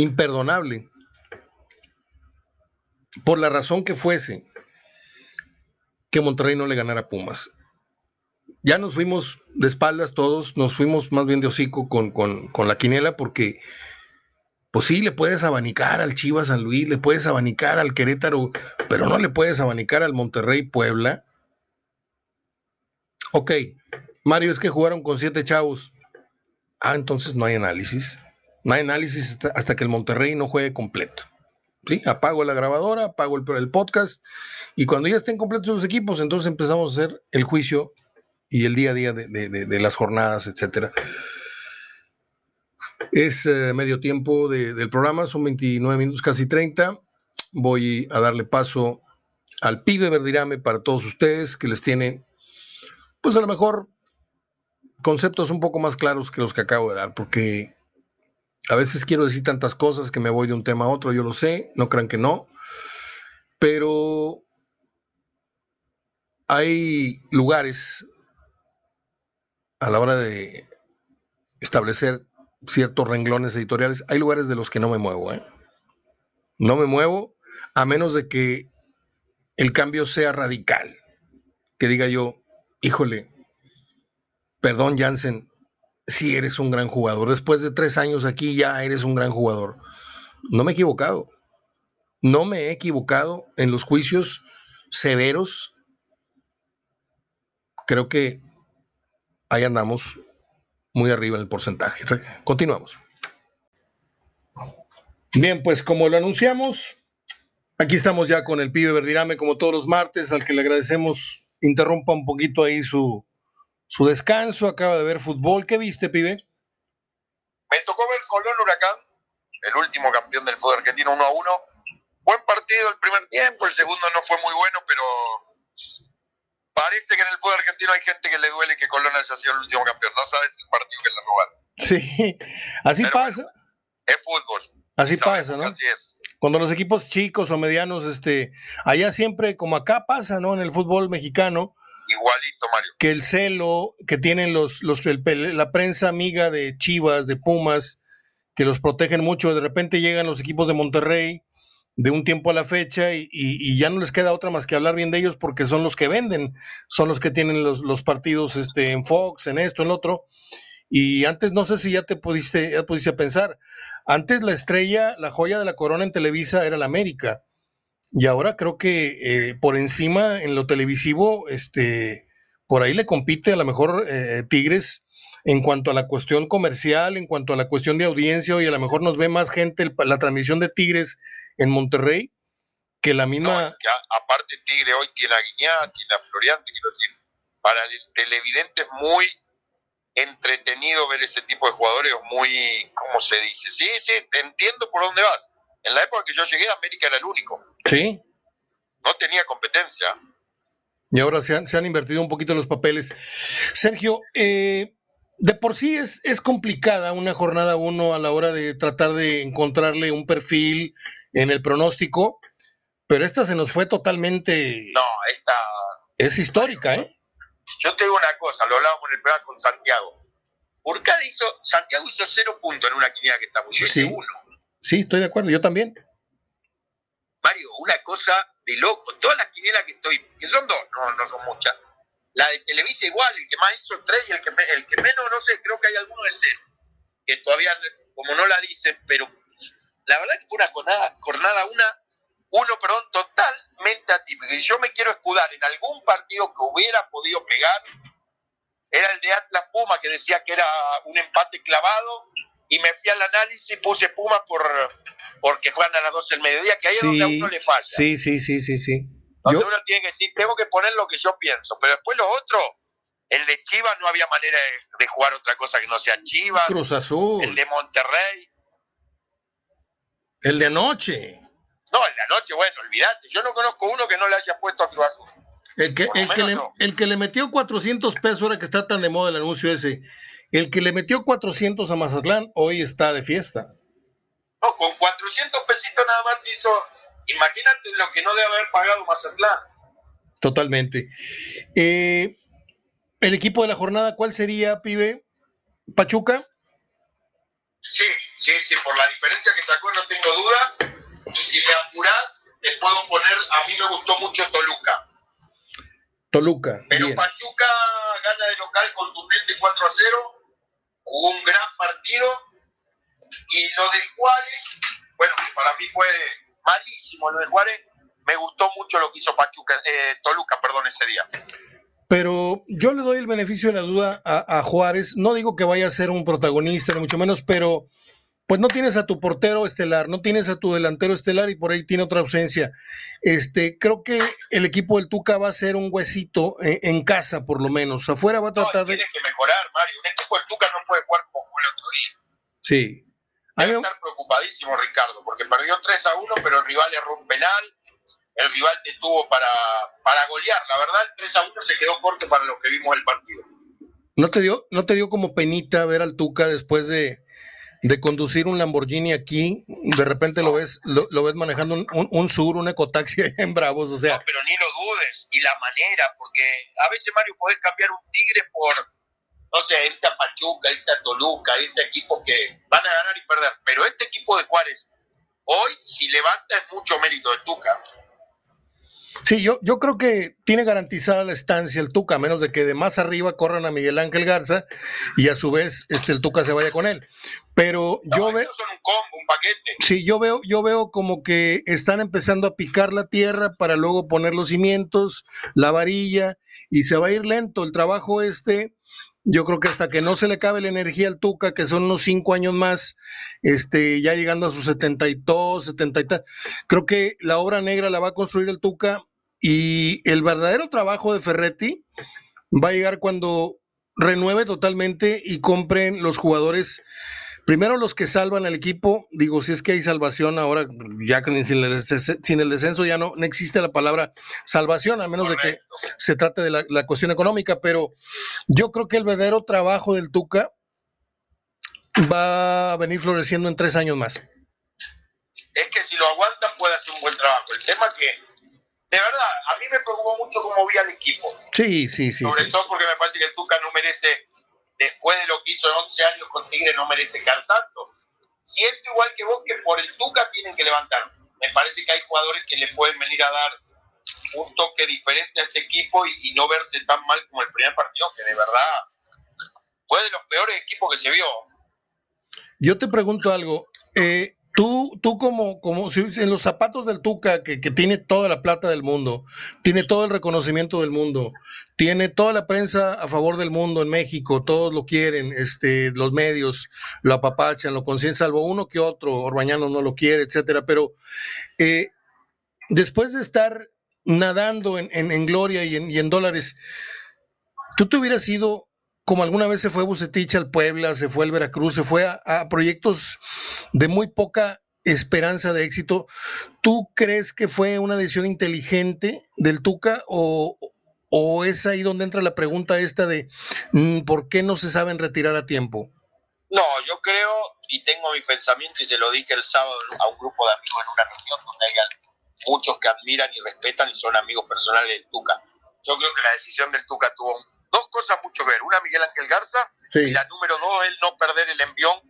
imperdonable, por la razón que fuese, que Monterrey no le ganara a Pumas ya nos fuimos de espaldas todos, nos fuimos más bien de hocico con, la quinela porque, pues sí, le puedes abanicar al Chivas San Luis, le puedes abanicar al Querétaro, pero no le puedes abanicar al Monterrey Puebla. Ok, Mario, es que jugaron con siete chavos. Ah, entonces no hay análisis. No hay análisis hasta, que el Monterrey no juegue completo. ¿Sí? Apago la grabadora, apago el, podcast y cuando ya estén completos los equipos, entonces empezamos a hacer el juicio y el día a día de, las jornadas, etcétera. Es eh, medio tiempo del programa, son 29 minutos, casi 30. Voy a darle paso al pibe Verdirame para todos ustedes que les tiene, pues a lo mejor, conceptos un poco más claros que los que acabo de dar, porque a veces quiero decir tantas cosas que me voy de un tema a otro, yo lo sé, no crean que no, pero hay lugares a la hora de establecer ciertos renglones editoriales, hay lugares de los que no me muevo. ¿eh? No me muevo a menos de que el cambio sea radical. Que diga yo, híjole, perdón Jansen, si eres un gran jugador. Después de tres años aquí ya eres un gran jugador. no me he equivocado. No me he equivocado en los juicios severos. Creo que ahí andamos muy arriba en el porcentaje. Continuamos. Bien, pues como lo anunciamos, aquí estamos ya con el pibe Verdirame como todos los martes, al que le agradecemos interrumpa un poquito ahí su, su descanso, acaba de ver fútbol. ¿Qué viste, pibe? Me tocó ver Colón Huracán, el último campeón del fútbol argentino 1 a 1. Buen partido el primer tiempo, el segundo no fue muy bueno, pero parece que en el fútbol argentino hay gente que le duele que Colón haya sido el último campeón. No sabes el partido que le robaron. Sí, así pasa. es fútbol. Así pasa, ¿no? Así es. Cuando los equipos chicos o medianos, este, allá siempre, como acá pasa, ¿no? En el fútbol mexicano. Igualito, Mario. Que el celo que tienen los, los la prensa amiga de Chivas, de Pumas, que los protegen mucho, de repente llegan los equipos de Monterrey de un tiempo a la fecha y, ya no les queda otra más que hablar bien de ellos porque son los que venden, son los que tienen los, los partidos este, en Fox, en esto, en lo otro. Y antes no sé si ya te pudiste, ya pudiste pensar, antes la estrella, la joya de la corona en Televisa era la América. Y ahora creo que eh, por encima en lo televisivo, este, por ahí le compite a lo mejor eh, Tigres en cuanto a la cuestión comercial, en cuanto a la cuestión de audiencia, y a lo mejor nos ve más gente la transmisión de Tigres en Monterrey que la misma. aparte, Tigre hoy tiene a Guiñá, tiene a Floriante, quiero decir, para el televidente es muy entretenido ver ese tipo de jugadores, muy, ¿cómo se dice? Sí, sí, entiendo por dónde vas. En la época que yo llegué, América era el único. Sí. No tenía competencia. Y ahora se han, se han invertido un poquito los papeles. Sergio, eh, de por sí es, es complicada una jornada uno a la hora de tratar de encontrarle un perfil en el pronóstico, pero esta se nos fue totalmente... No, esta... Es histórica, ¿eh? Yo te digo una cosa, lo hablábamos en el programa con Santiago. Urcal hizo, Santiago hizo cero puntos en una quiniela que está muy sí. uno. Sí, estoy de acuerdo, yo también. Mario, una cosa de loco. Todas las quinielas que estoy, que son dos, no, no son muchas. La de Televisa igual, el que más hizo tres y el que, el que menos, no sé, creo que hay alguno de cero. Que todavía, como no la dicen, pero la verdad que fue una jornada, jornada una uno, perdón, totalmente atípico. Y yo me quiero escudar en algún partido que hubiera podido pegar, era el de Atlas Puma, que decía que era un empate clavado, y me fui al análisis y puse Puma por porque juegan a las 12 del mediodía, que ahí es donde a uno le falla. Sí, sí, sí, sí, sí. Donde uno tiene que decir, tengo que poner lo que yo pienso, pero después lo otro, el de Chivas no había manera de, jugar otra cosa que no sea Chivas. Cruz Azul. El de Monterrey. El de anoche. No, en la noche, bueno, olvídate. Yo no conozco uno que no le haya puesto a Cruz Azul. El que, el, que le, el que le metió 400 pesos, ahora que está tan de moda el anuncio ese, el que le metió 400 a Mazatlán, hoy está de fiesta. No, con 400 pesitos nada más te hizo, imagínate lo que no debe haber pagado Mazatlán. Totalmente. Eh, el equipo de la jornada, ¿cuál sería, pibe? ¿Pachuca? Sí, sí, sí, por la diferencia que sacó no tengo duda y si me apuras, te puedo poner, a mí me gustó mucho Toluca. Toluca. Pero Pachuca gana de local contundente 4 a 0, jugó un gran partido. Y lo de Juárez, bueno, para mí fue malísimo lo de Juárez. Me gustó mucho lo que hizo Pachuca, eh, Toluca, perdón, ese día. Pero yo le doy el beneficio de la duda a, a, Juárez. No digo que vaya a ser un protagonista, ni mucho menos, pero pues no tienes a tu portero estelar, no tienes a tu delantero estelar y por ahí tiene otra ausencia. Este, creo que el equipo del Tuca va a ser un huesito en, casa, por lo menos. Afuera va a tratar de. Tienes que mejorar, Mario. Un equipo del Tuca no puede jugar como el otro día. Sí. Debe estar preocupadísimo, Ricardo, porque perdió 3 a 1, pero el rival erró un penal. El rival te tuvo para, para golear. La verdad, el 3 a 1 se quedó corto para lo que vimos el partido. ¿No te dio, no te dio como penita ver al Tuca después de, de conducir un Lamborghini aquí, de repente lo ves lo, ves manejando un, un, Sur, un ecotaxi en Bravos, o sea. No, pero ni lo dudes, y la manera, porque a veces, Mario, podés cambiar un Tigre por, no sé, irte a Pachuca, irte a Toluca, irte a equipos que van a ganar y perder, pero este equipo de Juárez, hoy, si levanta, es mucho mérito de Tuca. Sí, yo, yo creo que tiene garantizada la estancia el Tuca, a menos de que de más arriba corran a Miguel Ángel Garza y a su vez este, el Tuca se vaya con él. Pero yo veo. Son un combo, un paquete. Sí, yo veo, yo veo como que están empezando a picar la tierra para luego poner los cimientos, la varilla, y se va a ir lento. El trabajo este yo creo que hasta que no se le cabe la energía al Tuca, que son unos cinco años más, este, ya llegando a sus 72, 70 creo que la obra negra la va a construir el Tuca y el verdadero trabajo de Ferretti va a llegar cuando renueve totalmente y compren los jugadores Primero los que salvan al equipo, digo, si es que hay salvación ahora, ya sin el, sin el descenso ya no, no existe la palabra salvación, a menos de que se trate de la, cuestión económica, pero yo creo que el verdadero trabajo del Tuca va a venir floreciendo en tres años más. Es que si lo aguanta puede hacer un buen trabajo. El tema que, de verdad, a mí me preocupó mucho cómo vi al equipo. Sí, sí, sí. Sobre todo porque me parece que el Tuca no merece después de lo que hizo en 11 años con Tigre, no merece caer tanto. Siento igual que vos que por el Tuca tienen que levantar. Me parece que hay jugadores que le pueden venir a dar un toque diferente a este equipo y, no verse tan mal como el primer partido, que de verdad fue de los peores equipos que se vio. Yo te pregunto algo. Eh, Tú, tú como, como si en los zapatos del Tuca, que, tiene toda la plata del mundo, tiene todo el reconocimiento del mundo, tiene toda la prensa a favor del mundo en México, todos lo quieren, este, los medios lo apapachan, lo consiguen, salvo uno que otro, Orbañano no lo quiere, etcétera, pero eh, después de estar nadando en, en, gloria y en, y en dólares, tú te hubieras ido como alguna vez se fue Bucetich al Puebla, se fue al Veracruz, se fue a, proyectos de muy poca esperanza de éxito. ¿Tú crees que fue una decisión inteligente del Tuca o, es ahí donde entra la pregunta esta de mm, por qué no se saben retirar a tiempo? No, yo creo y tengo mi pensamiento y se lo dije el sábado a un grupo de amigos en una reunión donde hay muchos que admiran y respetan y son amigos personales del Tuca. Yo creo que la decisión del Tuca tuvo dos cosas mucho ver. Una, Miguel Ángel Garza, y la número dos, el no perder el envión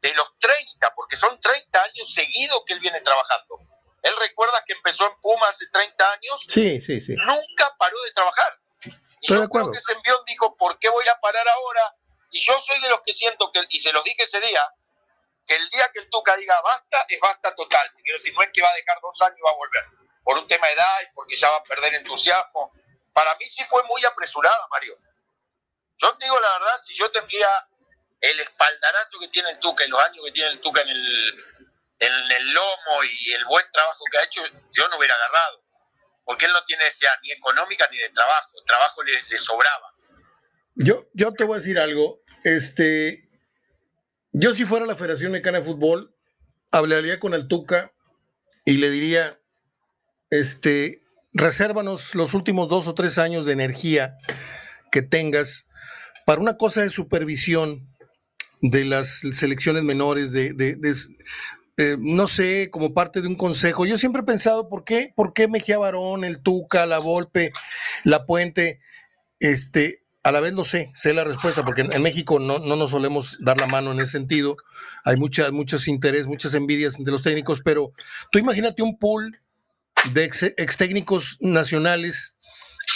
de los 30, porque son 30 años seguidos que él viene trabajando. Él recuerda que empezó en Puma hace 30 años, sí, sí, sí. nunca paró de trabajar. Y yo creo que ese envión dijo, ¿por qué voy a parar ahora? Y yo soy de los que siento que, y se los dije ese día, que el día que el Tuca diga basta, es basta total. Pero si no es que va a dejar dos años y va a volver. Por un tema de edad y porque ya va a perder entusiasmo para mí sí fue muy apresurada, Mario. Yo te digo la verdad, si yo tendría el espaldarazo que tiene el Tuca y los años que tiene el Tuca en el, en el lomo y el buen trabajo que ha hecho, yo no hubiera agarrado. Porque él no tiene esa ni económica ni de trabajo. El trabajo le, sobraba. Yo, yo te voy a decir algo. Este, yo si fuera la Federación Mexicana de Fútbol, hablaría con el Tuca y le diría, este, resérvanos los últimos dos o tres años de energía que tengas para una cosa de supervisión de las selecciones menores, de, eh, no sé, como parte de un consejo. Yo siempre he pensado, ¿por qué, por qué Mejía Barón, el Tuca, la Volpe, la Puente? Este, a la vez lo sé, sé la respuesta, porque en, México no, no, nos solemos dar la mano en ese sentido. Hay mucha, muchos interés, muchas envidias entre los técnicos, pero tú imagínate un pool de ex, técnicos nacionales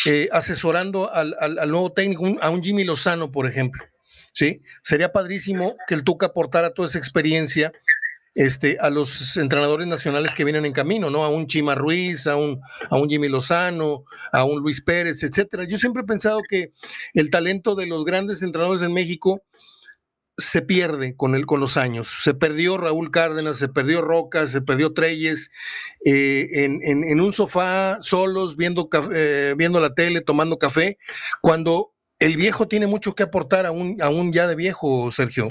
eh, asesorando al, nuevo técnico, a un Jimmy Lozano, por ejemplo. ¿sí? Sería padrísimo que el Tuca aportara toda esa experiencia este, a los entrenadores nacionales que vienen en camino, ¿no? A un Chima Ruiz, a un, a un Jimmy Lozano, a un Luis Pérez, etcétera. Yo siempre he pensado que el talento de los grandes entrenadores en México se pierde con, el, con los años. Se perdió Raúl Cárdenas, se perdió Roca, se perdió Treyes eh, en, un sofá solos viendo, eh, viendo la tele, tomando café, cuando el viejo tiene mucho que aportar a un, ya de viejo, Sergio.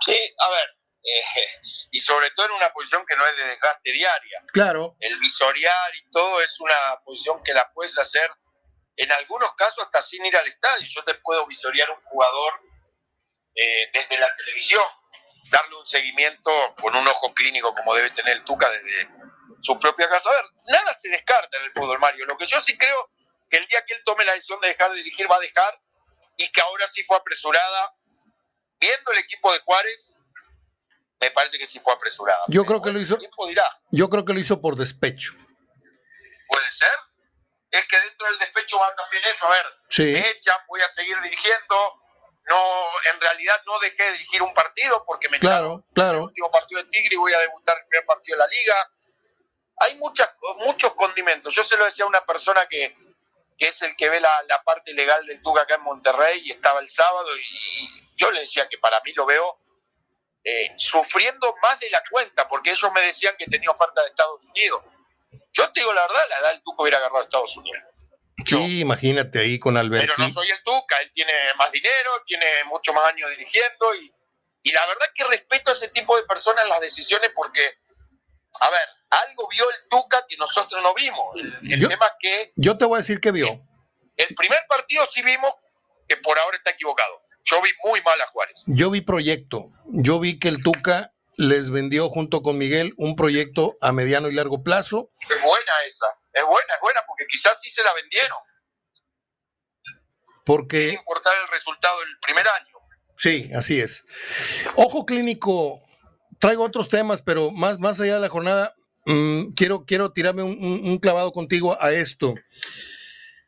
Sí, a ver, eh, y sobre todo en una posición que no es de desgaste diaria. Claro. El visoriar y todo es una posición que la puedes hacer en algunos casos hasta sin ir al estadio. Yo te puedo visorear un jugador eh, desde la televisión, darle un seguimiento con un ojo clínico como debe tener el Tuca desde su propia casa. A ver, nada se descarta en el fútbol, Mario. Lo que yo sí creo que el día que él tome la decisión de dejar de dirigir, va a dejar y que ahora sí fue apresurada. Viendo el equipo de Juárez, me parece que sí fue apresurada. Yo creo que lo hizo. Yo creo que lo hizo por despecho. Puede ser. es que dentro del despecho va también eso, a ver, Sí. me echan, voy a seguir dirigiendo, no, en realidad no dejé de dirigir un partido porque me Claro, claro. el último partido de Tigre y voy a debutar el primer partido de la liga. Hay muchas, muchos condimentos. Yo se lo decía a una persona que, que es el que ve la, la parte legal del Tuca acá en Monterrey y estaba el sábado y yo le decía que para mí lo veo eh, sufriendo más de la cuenta porque ellos me decían que tenía oferta de Estados Unidos. Yo te digo la verdad, la edad del Tuca hubiera agarrado a Estados Unidos. Yo. Sí, imagínate ahí con Alberti. Pero no soy el Tuca, él tiene más dinero, tiene mucho más años dirigiendo y, y la verdad que respeto a ese tipo de personas las decisiones porque, a ver, algo vio el Tuca que nosotros no vimos. El, el Yo- tema es que Yo te voy a decir que vio. el primer partido sí vimos que por ahora está equivocado. Yo vi muy mal a Juárez. Yo vi proyecto. Yo vi que el Tuca les vendió junto con Miguel un proyecto a mediano y largo plazo. Es buena esa, es buena, es buena porque quizás sí se la vendieron, sin Porque, importar el resultado del primer año. sí, así es. Ojo clínico, traigo otros temas, pero más, más allá de la jornada, mm, quiero, quiero tirarme un, un- un clavado contigo a esto.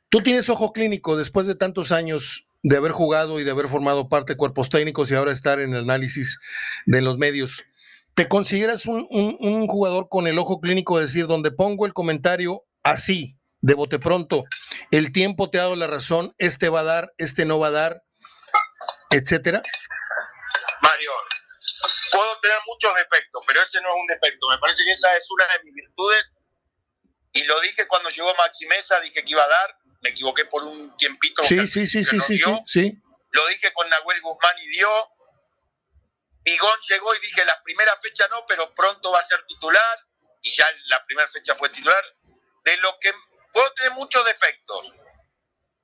Tú tienes ojo clínico después de tantos años de haber jugado y de haber formado parte de cuerpos técnicos y ahora estar en el análisis de los medios. ¿Te consideras un, un- un jugador con el ojo clínico, es decir, donde pongo el comentario así, de bote pronto, el tiempo te ha dado la razón, este va a dar, este no va a dar, etcétera? Mario, puedo tener muchos defectos, pero ese no es un defecto. Me parece que esa es una de mis virtudes. Y lo dije cuando llegó Maxi Mesa, dije que iba a dar. Me equivoqué por un tiempito. Sí, sí, sí, sí, no sí, dio. sí, sí. Lo dije con Nahuel Guzmán y dio. Bigón llegó y dije la primera fecha no, pero pronto va a ser titular. Y ya la primera fecha fue titular. De lo que puedo tener muchos defectos,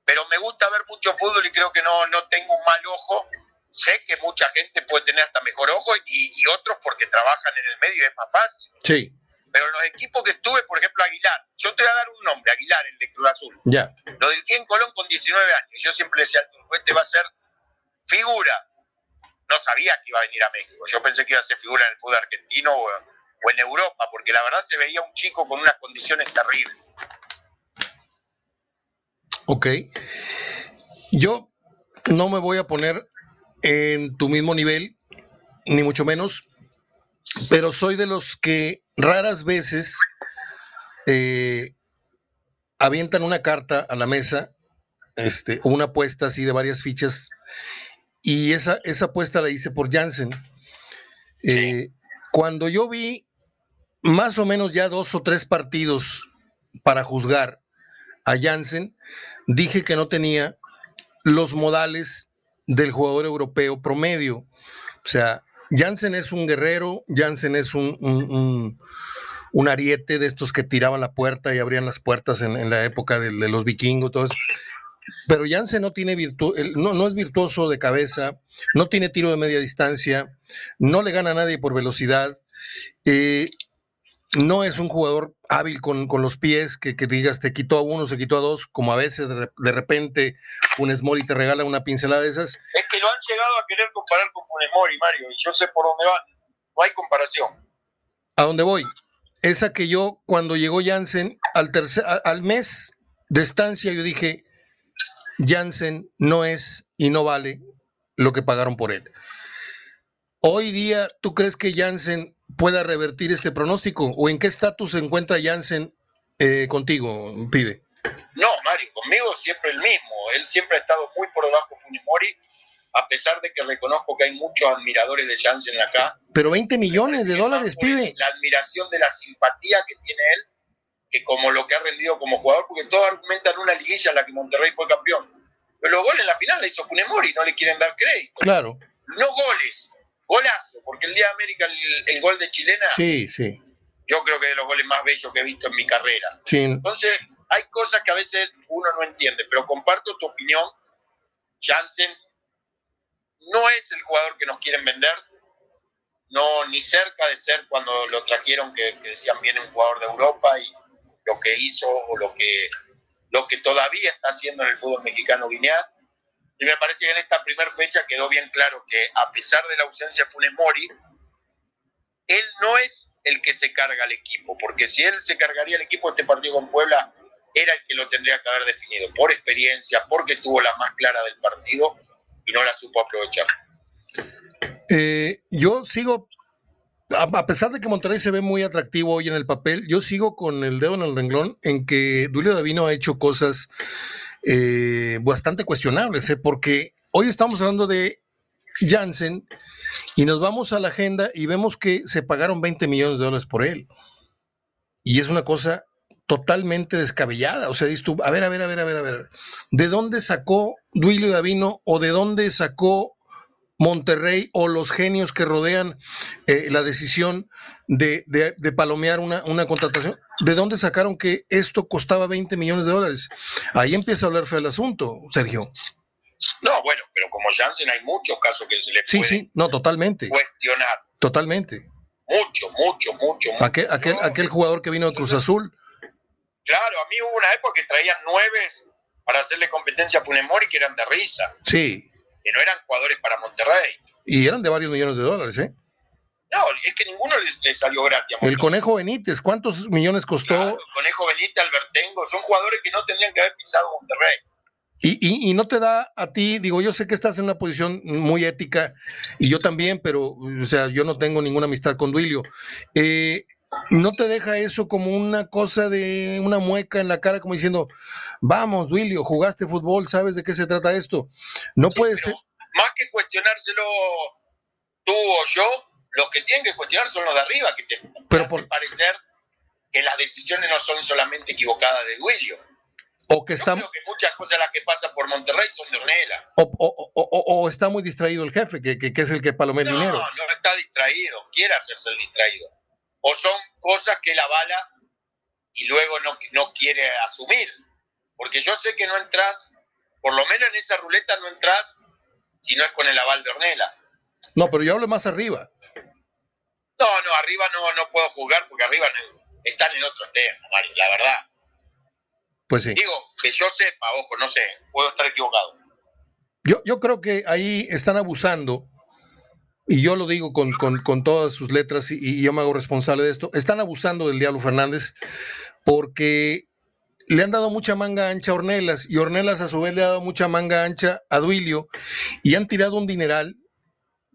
pero me gusta ver mucho fútbol y creo que no, no tengo un mal ojo. Sé que mucha gente puede tener hasta mejor ojo y, y otros porque trabajan en el medio es más fácil. Sí, Pero en los equipos que estuve, por ejemplo, Aguilar, yo te voy a dar un nombre, Aguilar, el de Cruz Azul. ya. Lo dirigí en Colón con 19 años. y Yo siempre decía este va a ser figura. No sabía que iba a venir a México. Yo pensé que iba a ser figura en el fútbol argentino o, o en Europa, porque la verdad se veía un chico con unas condiciones terribles. Ok. Yo no me voy a poner en tu mismo nivel, ni mucho menos, pero soy de los que raras veces eh, avientan una carta a la mesa, este, o una apuesta así de varias fichas, y esa, esa apuesta la hice por Jansen. Eh, cuando yo vi más o menos ya dos o tres partidos para juzgar a Jansen, dije que no tenía los modales del jugador europeo promedio. O sea, Jansen es un guerrero, Jansen es un, un, ariete de estos que tiraban la puerta y abrían las puertas en, la época de, los vikingos, todo eso. Pero Jansen no tiene virtu no, no es virtuoso de cabeza, no tiene tiro de media distancia, no le gana a nadie por velocidad. eh, no es un jugador hábil con, con los pies, que, que digas te quitó a uno, se quitó a dos, como a veces de, de repente un Mori te regala una pincelada de esas. Es que lo han llegado a querer comparar con Funemori, Mario, y yo sé por dónde van. No hay comparación. ¿A dónde voy? Esa que yo, cuando llegó Jansen, al, tercer, al mes de estancia, yo dije, Jansen no es y no vale lo que pagaron por él. Hoy día, ¿tú crees que Jansen pueda revertir este pronóstico? ¿O en qué estatus se encuentra Jansen eh, contigo, pibe? No, Mario, conmigo siempre el mismo. Él siempre ha estado muy por debajo de Funemori, a pesar de que reconozco que hay muchos admiradores de Jansen acá. Pero 20 millones de dólares, pibe. La admiración de la simpatía que tiene él, que como lo que ha rendido como jugador, porque todos argumentan una liguilla en la que Monterrey fue campeón. Pero los goles en la final la hizo Funemori, no le quieren dar crédito. Claro, No goles, golazo, porque el día de América, el, el gol de Chilena, sí, sí. yo creo que es de los goles más bellos que he visto en mi carrera. sí. Entonces, hay cosas que a veces uno no entiende, pero comparto tu opinión. Jansen no es el jugador que nos quieren vender, no ni cerca de ser cuando lo trajeron, que, que decían viene un jugador de Europa y lo que hizo o lo que, lo que todavía está haciendo en el fútbol mexicano Guinea. Y me parece que en esta primera fecha quedó bien claro que a pesar de la ausencia de Funes Mori, él no es el que se carga al equipo, porque si él se cargaría el equipo, este partido con Puebla era el que lo tendría que haber definido, por experiencia, porque tuvo la más clara del partido y no la supo aprovechar. Eh, yo sigo, a, pesar de que Monterrey se ve muy atractivo hoy en el papel, yo sigo con el dedo en el renglón en que Duilio Davino ha hecho cosas eh, bastante cuestionables, ¿eh? porque hoy estamos hablando de Jansen y nos vamos a la agenda y vemos que se pagaron 20 millones de dólares por él. Y es una cosa totalmente descabellada. O sea, tú, a ver, a ver, a ver, a ver, a ver, ¿de dónde sacó Duilio Davino o de dónde sacó Monterrey o los genios que rodean eh, la decisión de, palomear una, una, contratación? ¿De dónde sacaron que esto costaba 20 millones de dólares? Ahí empieza a hablar feo el asunto, Sergio. No, bueno, pero como Janssen hay muchos casos que se le sí, sí, no, totalmente. cuestionar. Totalmente. Mucho, mucho, mucho. mucho. Aquel, aquel, aquel jugador que vino de Cruz Azul Claro, a mí hubo una época que traían nueve para hacerle competencia a Funemori que eran de risa. Sí. Que no eran jugadores para Monterrey. Y eran de varios millones de dólares, ¿eh? No, es que ninguno les, salió gratis. el Conejo Benítez, ¿cuántos millones costó? el Conejo Benítez, Albertengo, son jugadores que no tendrían que haber pisado Monterrey. Y, y, y, no te da a ti, digo, yo sé que estás en una posición muy ética, y yo también, pero, o sea, yo no tengo ninguna amistad con Duilio. Eh, ¿No te deja eso como una cosa de una mueca en la cara, como diciendo, vamos, Duilio, jugaste fútbol, sabes de qué se trata esto? No puede ser. Más que cuestionárselo tú o yo, los que tienen que cuestionar son los de arriba, que te Pero parecer que las decisiones no son solamente equivocadas de Duilio. O que está... creo que muchas cosas las que pasan por Monterrey son de Ornella. O, o, o, o, está muy distraído el jefe, que, que, que es el que palomea el dinero. No, no está distraído, quiere hacerse el distraído o son cosas que la bala y luego no, no quiere asumir. Porque yo sé que no entras, por lo menos en esa ruleta no entras si no es con el aval de Ornella. No, pero yo hablo más arriba. No, no, arriba no, no puedo jugar porque arriba están en otros temas, Mario, la verdad. Pues sí. Digo, que yo sepa, ojo, no sé, puedo estar equivocado. Yo, yo creo que ahí están abusando y yo lo digo con, todas sus letras y, yo me hago responsable de esto, están abusando del Diablo Fernández porque le han dado mucha manga ancha a Ornelas y Ornelas a su vez le ha dado mucha manga ancha a Duilio y han tirado un dineral,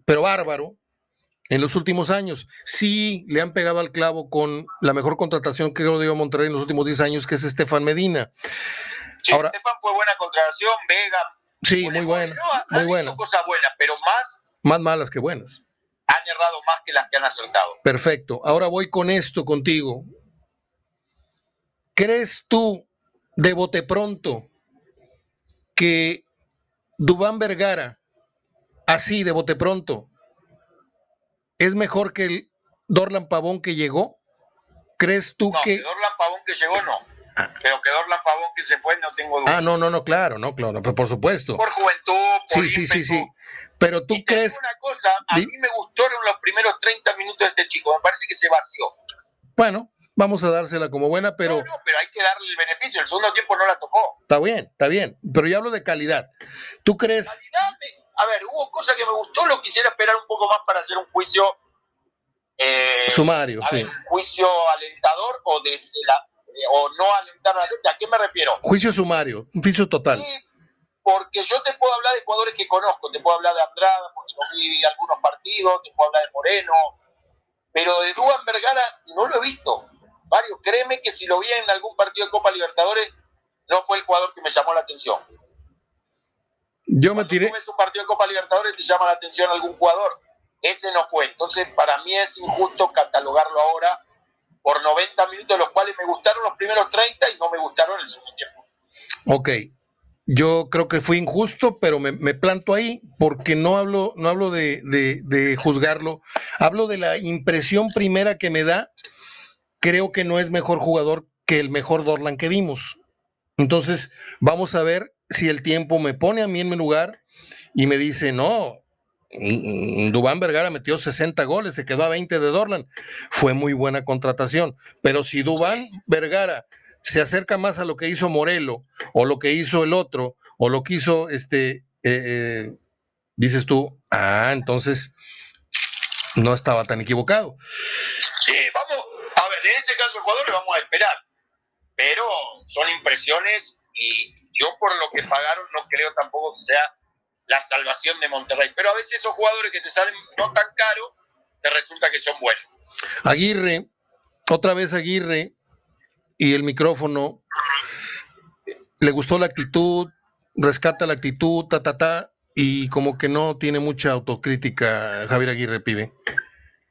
pero bárbaro, en los últimos años. Sí, le han pegado al clavo con la mejor contratación que creo dio Monterrey en los últimos 10 años, que es Estefan Medina. Sí, Ahora, Estefan fue buena contratación, Vega. Sí, muy buena. muy buena. cosas buenas, pero más más malas que buenas. Han errado más que las que han acertado. Perfecto. Ahora voy con esto contigo. ¿Crees tú, de bote pronto, que Dubán Vergara, así de bote pronto, es mejor que el Dorlan Pavón que llegó? ¿Crees tú no, que... Dorlan Pavón que llegó no. Ah. Pero que Dorlan Pavón que se fue no tengo duda. Ah, no, no, no, claro, no, claro, por supuesto. Por juventud, por Sí, sí, sí, sí. Pero tú crees. una cosa, a mí me gustaron los primeros 30 minutos de este chico, me parece que se vació. Bueno, vamos a dársela como buena, pero. No, no, pero hay que darle el beneficio, el segundo tiempo no la tocó. Está bien, está bien, pero yo hablo de calidad. ¿Tú crees? Calidad, a ver, hubo cosas que me gustó, lo quisiera esperar un poco más para hacer un juicio. Eh, Sumario, sí. Un juicio alentador o de eh, o no alentar a la gente. ¿A qué me refiero? Juicio sumario, un juicio total. Sí, porque yo te puedo hablar de jugadores que conozco, te puedo hablar de Andrada, porque no vi algunos partidos, te puedo hablar de Moreno, pero de Duan Vergara no lo he visto. Mario, créeme que si lo vi en algún partido de Copa Libertadores, no fue el jugador que me llamó la atención. Yo me tiré. Si ves un partido de Copa Libertadores, te llama la atención algún jugador. Ese no fue. Entonces, para mí es injusto catalogarlo ahora por 90 minutos, los cuales me gustaron los primeros 30 y no me gustaron el segundo tiempo. Ok, yo creo que fue injusto, pero me, planto ahí porque no hablo, no hablo de, juzgarlo, hablo de la impresión primera que me da. Creo que no es mejor jugador que el mejor Dorlan que vimos. Entonces, vamos a ver si el tiempo me pone a mí en mi lugar y me dice, no, mm, Dubán Vergara metió 60 goles, se quedó a 20 de Dorlan. Fue muy buena contratación. Pero si Dubán Vergara se acerca más a lo que hizo Morelo o lo que hizo el otro o lo que hizo este, eh, eh, dices tú, ah, entonces no estaba tan equivocado. Sí, vamos, a ver, en ese caso Ecuador le vamos a esperar. pero son impresiones y yo por lo que pagaron no creo tampoco que sea la salvación de Monterrey. Pero a veces esos jugadores que te salen no tan caros, te resulta que son buenos. Aguirre, otra vez Aguirre y el micrófono. Le gustó la actitud, rescata la actitud, ta, ta, ta, y como que no tiene mucha autocrítica Javier Aguirre, pibe.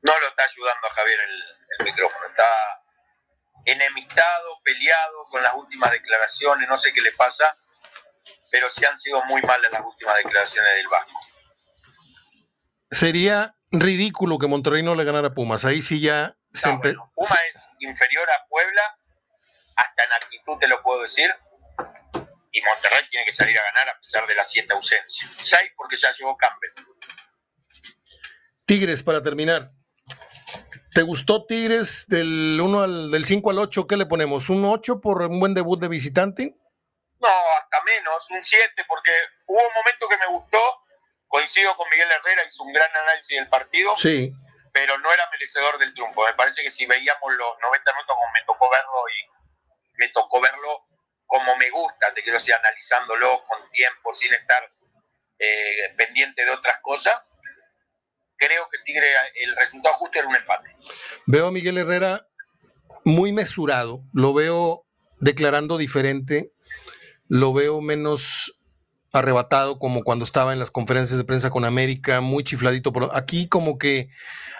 No lo está ayudando a Javier el, el micrófono, está enemistado, peleado con las últimas declaraciones, no sé qué le pasa, pero sí han sido muy malas las últimas declaraciones del Vasco. Sería ridículo que Monterrey no le ganara a Pumas, ahí sí ya se No, bueno, Puma es inferior a Puebla, hasta en actitud te lo puedo decir, y Monterrey tiene que salir a ganar a pesar de la siete ausencia. Seis porque ya llegó Campbell. Tigres, para terminar. ¿Te gustó Tigres del 1 al del 5 al 8? ¿Qué le ponemos? ¿Un 8 por un buen debut de visitante? No, hasta menos, un 7, porque hubo un momento que me gustó, coincido con Miguel Herrera, hizo un gran análisis del partido, Sí. pero no era merecedor del triunfo. Me parece que si veíamos los 90 minutos como me tocó verlo y me tocó verlo como me gusta, te quiero decir, analizándolo con tiempo, sin estar eh, pendiente de otras cosas, creo que Tigre, el resultado justo era un empate. Veo a Miguel Herrera muy mesurado, lo veo declarando diferente, lo veo menos arrebatado como cuando estaba en las conferencias de prensa con América, muy chifladito. Por... Aquí como que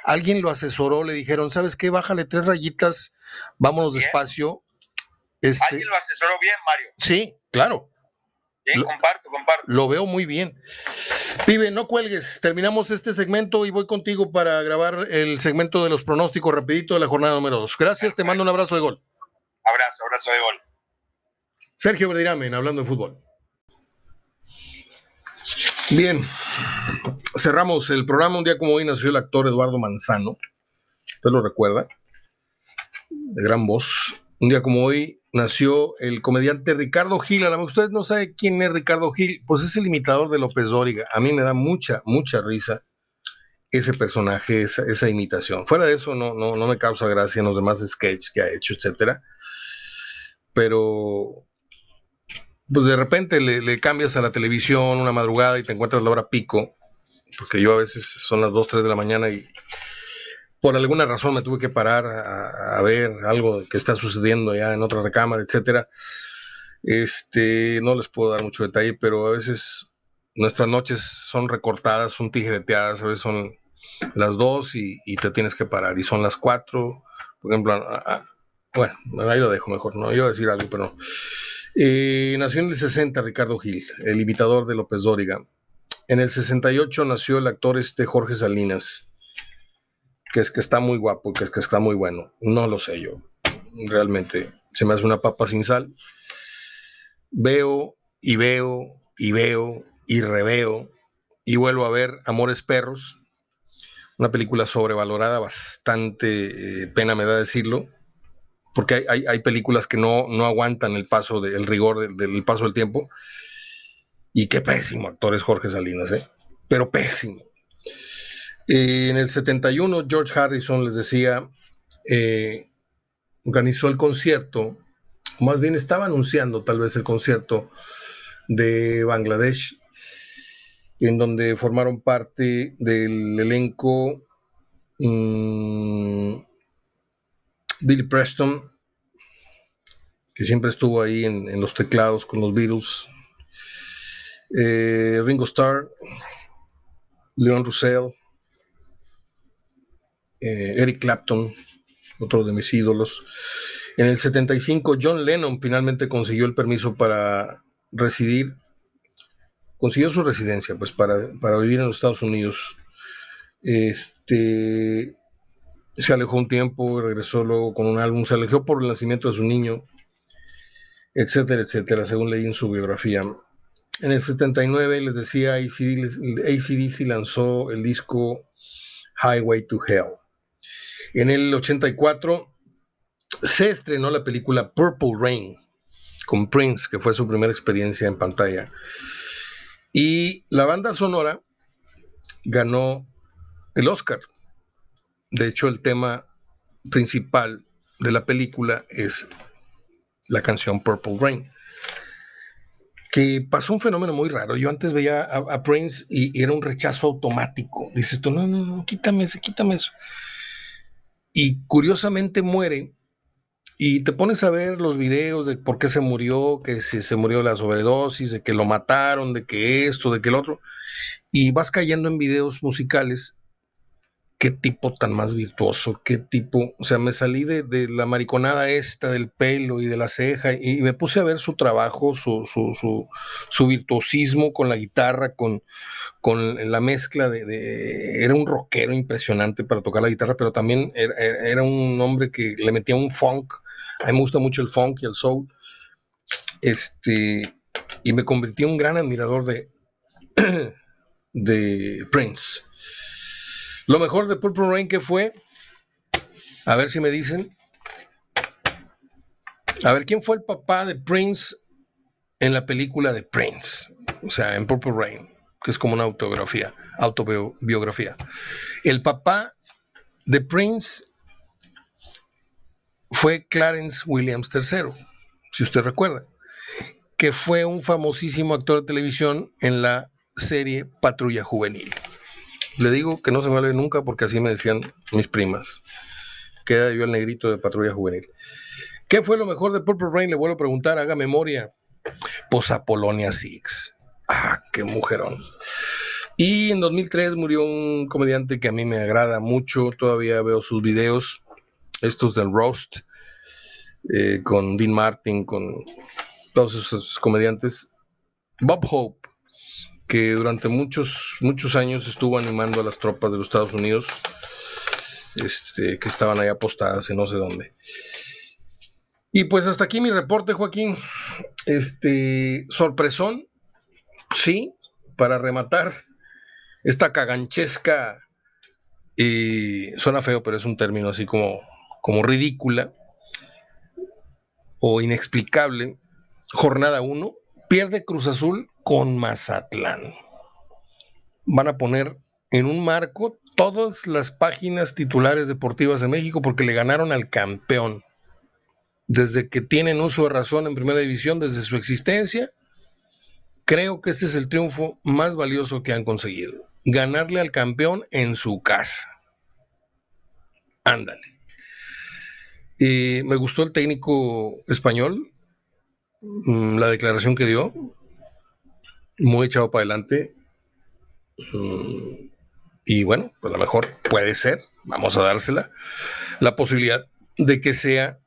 alguien lo asesoró, le dijeron, ¿sabes qué? Bájale tres rayitas, vámonos Bien. despacio. Este, ¿Alguien lo asesoró bien, Mario? sí, claro, Sí, Lo- comparto, comparto. lo veo muy bien. Pibe, no cuelgues, terminamos este segmento y voy contigo para grabar el segmento de los pronósticos rapidito de la jornada número 2. Gracias, te mando un abrazo de gol. Abrazo, abrazo de gol. Sergio Verdiramen, hablando de fútbol. Bien, cerramos el programa. Un día como hoy nació el actor Eduardo Manzano. ¿Usted lo recuerda? De gran voz. Un día como hoy nació el comediante Ricardo Gil. A lo mejor usted no sabe quién es Ricardo Gil. Pues es el imitador de López Dóriga. A mí me da mucha, mucha risa ese personaje, esa, esa imitación. Fuera de eso, no, no, no me causa gracia en los demás sketches que ha hecho, etcétera. Pero pues de repente le, le cambias a la televisión una madrugada y te encuentras la hora pico, porque yo a veces son las 2, 3 de la mañana y por alguna razón me tuve que parar a, ver algo que está sucediendo allá en otra recámara, etcétera. Este, no les puedo dar mucho detalle, pero a veces nuestras noches son recortadas, son tijereteadas, a veces son las 2 y, te tienes que parar, y son las 4, por ejemplo, a- bueno, ahí lo dejo mejor, no iba a decir algo, pero. Eh, nació en el 60 Ricardo Gil, el imitador de López Dóriga. En el 68 nació el actor este Jorge Salinas, que es que está muy guapo, que es que está muy bueno. No lo sé yo. Realmente se me hace una papa sin sal. Veo y veo y veo y reveo y vuelvo a ver Amores Perros, una película sobrevalorada, bastante eh, pena me da decirlo, porque hay, hay, películas que no, no aguantan el paso del el rigor del, del paso del tiempo. Y qué pésimo actor es Jorge Salinas, ¿eh? pero pésimo. En el 71, George Harrison les decía, eh, organizó el concierto, más bien estaba anunciando tal vez el concierto de Bangladesh, en donde formaron parte del elenco mmm, Billy Preston, que siempre estuvo ahí en, en los teclados con los Beatles, eh, Ringo Starr, Leon Russell, eh, Eric Clapton, otro de mis ídolos. En el 75, John Lennon finalmente consiguió el permiso para residir, consiguió su residencia, pues para, para vivir en los Estados Unidos. Este, se alejó un tiempo, regresó luego con un álbum, se alejó por el nacimiento de su niño, etcétera, etcétera, según leí en su biografía. En el 79, les decía, ACDC lanzó el disco Highway to Hell. En el 84 se estrenó la película Purple Rain con Prince, que fue su primera experiencia en pantalla. Y la banda sonora ganó el Oscar. De hecho, el tema principal de la película es la canción Purple Rain. Que pasó un fenómeno muy raro. Yo antes veía a, Prince y, era un rechazo automático. Dices tú, no, no, no, quítame eso, quítame eso. Y curiosamente muere. Y te pones a ver los videos de por qué se murió, que se murió la sobredosis, de que lo mataron, de que esto, de que el otro. Y vas cayendo en videos musicales qué tipo tan más virtuoso, qué tipo, o sea, me salí de, la mariconada esta del pelo y de la ceja y, me puse a ver su trabajo, su, su, su, virtuosismo con la guitarra, con, con la mezcla de, Era un rockero impresionante para tocar la guitarra, pero también era, un hombre que le metía un funk, a mí me gusta mucho el funk y el soul, este, y me convertí en un gran admirador de, de Prince. Lo mejor de Purple Rain que fue, a ver si me dicen, a ver, ¿quién fue el papá de Prince en la película de Prince? O sea, en Purple Rain, que es como una autobiografía, autobiografía. El papá de Prince fue Clarence Williams III, si usted recuerda, que fue un famosísimo actor de televisión en la serie Patrulla Juvenil. Le digo que no se me olvide nunca porque así me decían mis primas. Queda yo el negrito de patrulla juvenil. ¿Qué fue lo mejor de Purple Rain? Le vuelvo a preguntar, haga memoria. Pues Apolonia Six. Ah, qué mujerón. Y en 2003 murió un comediante que a mí me agrada mucho. Todavía veo sus videos, estos del Roast, eh, con Dean Martin, con todos esos comediantes. Bob Hope que durante muchos, muchos años estuvo animando a las tropas de los Estados Unidos, este, que estaban ahí apostadas en no sé dónde. Y pues hasta aquí mi reporte, Joaquín. Este, sorpresón, sí, para rematar esta caganchesca, suena feo, pero es un término así como, como ridícula o inexplicable. Jornada 1, pierde Cruz Azul con Mazatlán. Van a poner en un marco todas las páginas titulares deportivas de México porque le ganaron al campeón. Desde que tienen uso de razón en primera división, desde su existencia, creo que este es el triunfo más valioso que han conseguido. Ganarle al campeón en su casa. Ándale. Y me gustó el técnico español, mm, la declaración que dio muy echado para adelante. Mm, y bueno, pues a lo mejor puede ser, vamos a dársela, la posibilidad de que sea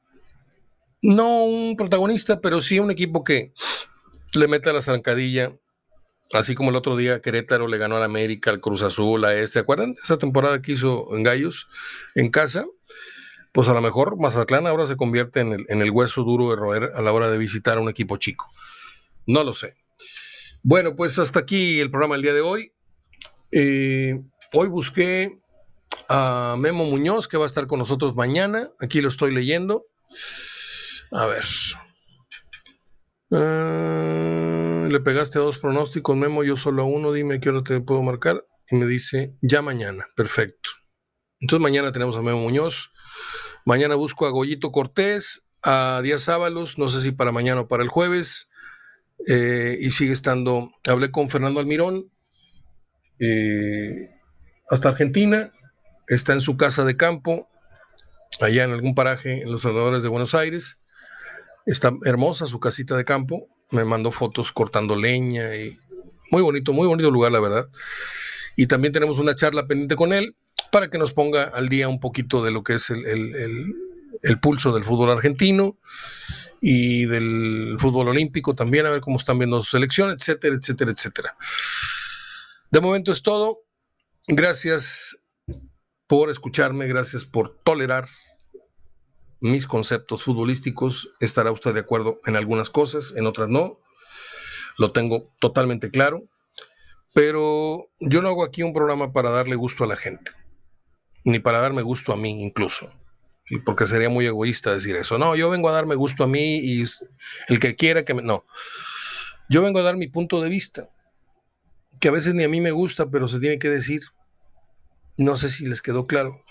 no un protagonista, pero sí un equipo que le meta la zancadilla, así como el otro día Querétaro le ganó al América, al Cruz Azul, a este, ¿se acuerdan? Esa temporada que hizo en Gallos, en casa, pues a lo mejor Mazatlán ahora se convierte en el, en el hueso duro de roer a la hora de visitar a un equipo chico. No lo sé. Bueno, pues hasta aquí el programa del día de hoy. Eh, hoy busqué a Memo Muñoz, que va a estar con nosotros mañana. Aquí lo estoy leyendo. A ver. Ah, le pegaste a dos pronósticos, Memo, yo solo a uno. Dime qué hora te puedo marcar. Y me dice, ya mañana. Perfecto. Entonces mañana tenemos a Memo Muñoz. Mañana busco a Goyito Cortés, a Díaz Ábalos, no sé si para mañana o para el jueves. Eh, y sigue estando, hablé con Fernando Almirón, eh, hasta Argentina, está en su casa de campo, allá en algún paraje en los alrededores de Buenos Aires, está hermosa su casita de campo, me mandó fotos cortando leña y muy bonito, muy bonito lugar, la verdad. Y también tenemos una charla pendiente con él para que nos ponga al día un poquito de lo que es el, el pulso del fútbol argentino y del fútbol olímpico también, a ver cómo están viendo su selección, etcétera, etcétera, etcétera. De momento es todo. Gracias por escucharme, gracias por tolerar mis conceptos futbolísticos. Estará usted de acuerdo en algunas cosas, en otras no. Lo tengo totalmente claro. Pero yo no hago aquí un programa para darle gusto a la gente, ni para darme gusto a mí incluso porque sería muy egoísta decir eso. No, yo vengo a darme gusto a mí y el que quiera que me... No, yo vengo a dar mi punto de vista, que a veces ni a mí me gusta, pero se tiene que decir. No sé si les quedó claro.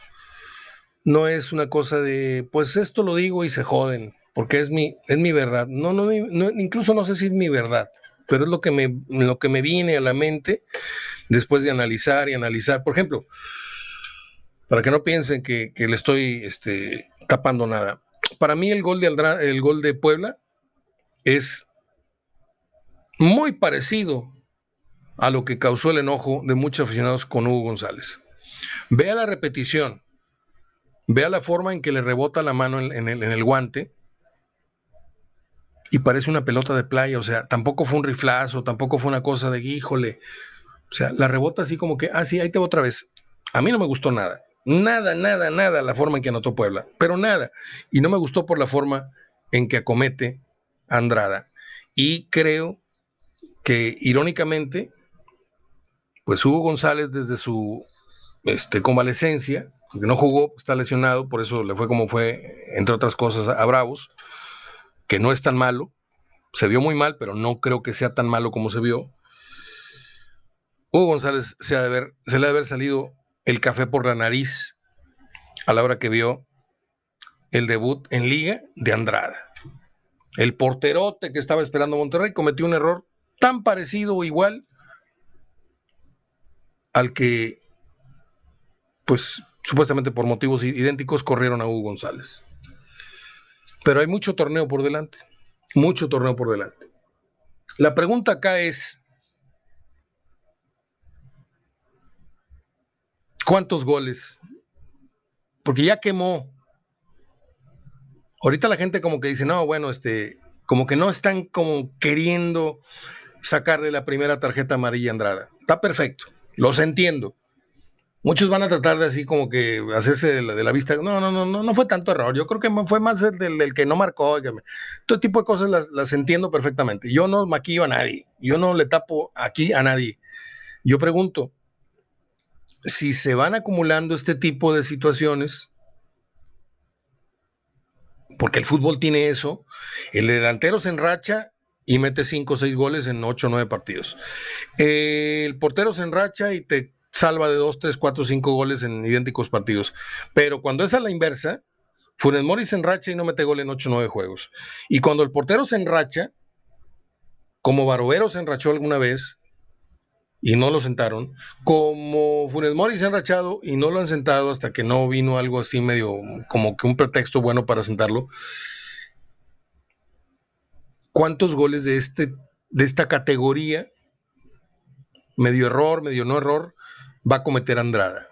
No es una cosa de, pues esto lo digo y se joden, porque es mi, es mi verdad. No, no, incluso no sé si es mi verdad, pero es lo que me, lo que me viene a la mente después de analizar y analizar. Por ejemplo, para que no piensen que, le estoy este, tapando nada. Para mí el gol de el gol de Puebla es muy parecido a lo que causó el enojo de muchos aficionados con Hugo González. Vea la repetición, vea la forma en que le rebota la mano en, el, guante y parece una pelota de playa, o sea, tampoco fue un riflazo, tampoco fue una cosa de híjole, o sea, la rebota así como que, ah, sí, ahí te voy otra vez. A mí no me gustó nada, nada, nada, nada la forma en que anotó Puebla, pero nada. Y no me gustó por la forma en que acomete Andrada. Y creo que irónicamente pues Hugo González desde su este, convalecencia, porque no jugó, está lesionado, por eso le fue como fue, entre otras cosas, a Bravos, que no es tan malo, se vio muy mal, pero no creo que sea tan malo como se vio. Hugo González se, se le ha de haber salido el café por la nariz a la hora que vio el debut en liga de Andrada. El porterote que estaba esperando Monterrey cometió un error tan parecido o igual al que, pues supuestamente por motivos idénticos, corrieron a Hugo González. Pero hay mucho torneo por delante, mucho torneo por delante. La pregunta acá es, ¿cuántos goles? Porque ya quemó. Ahorita la gente como que dice, no, bueno, este, como que no están como queriendo sacarle la primera tarjeta amarilla a Andrada. Está perfecto. Los entiendo. Muchos van a tratar de así como que hacerse de la, vista. No, no, no, no, no fue tanto error. Yo creo que fue más el del, que no marcó. todo tipo de cosas las, entiendo perfectamente. Yo no maquillo a nadie. Yo no le tapo aquí a nadie. Yo pregunto, si se van acumulando este tipo de situaciones, porque el fútbol tiene eso, el delantero se enracha y mete 5 o 6 goles en 8 o 9 partidos. el portero se enracha y te salva de 2, 3, 4, 5 goles en idénticos partidos. Pero cuando es a la inversa, Funes Mori se enracha y no mete gol en 8 o 9 juegos. Y cuando el portero se enracha, como Barovero se enrachó alguna vez y no lo sentaron, como Funes Mori se ha enrachado y no lo han sentado hasta que no vino algo así medio como que un pretexto bueno para sentarlo, cuántos goles de, este, de esta categoría, medio error, medio no error, va a cometer Andrada.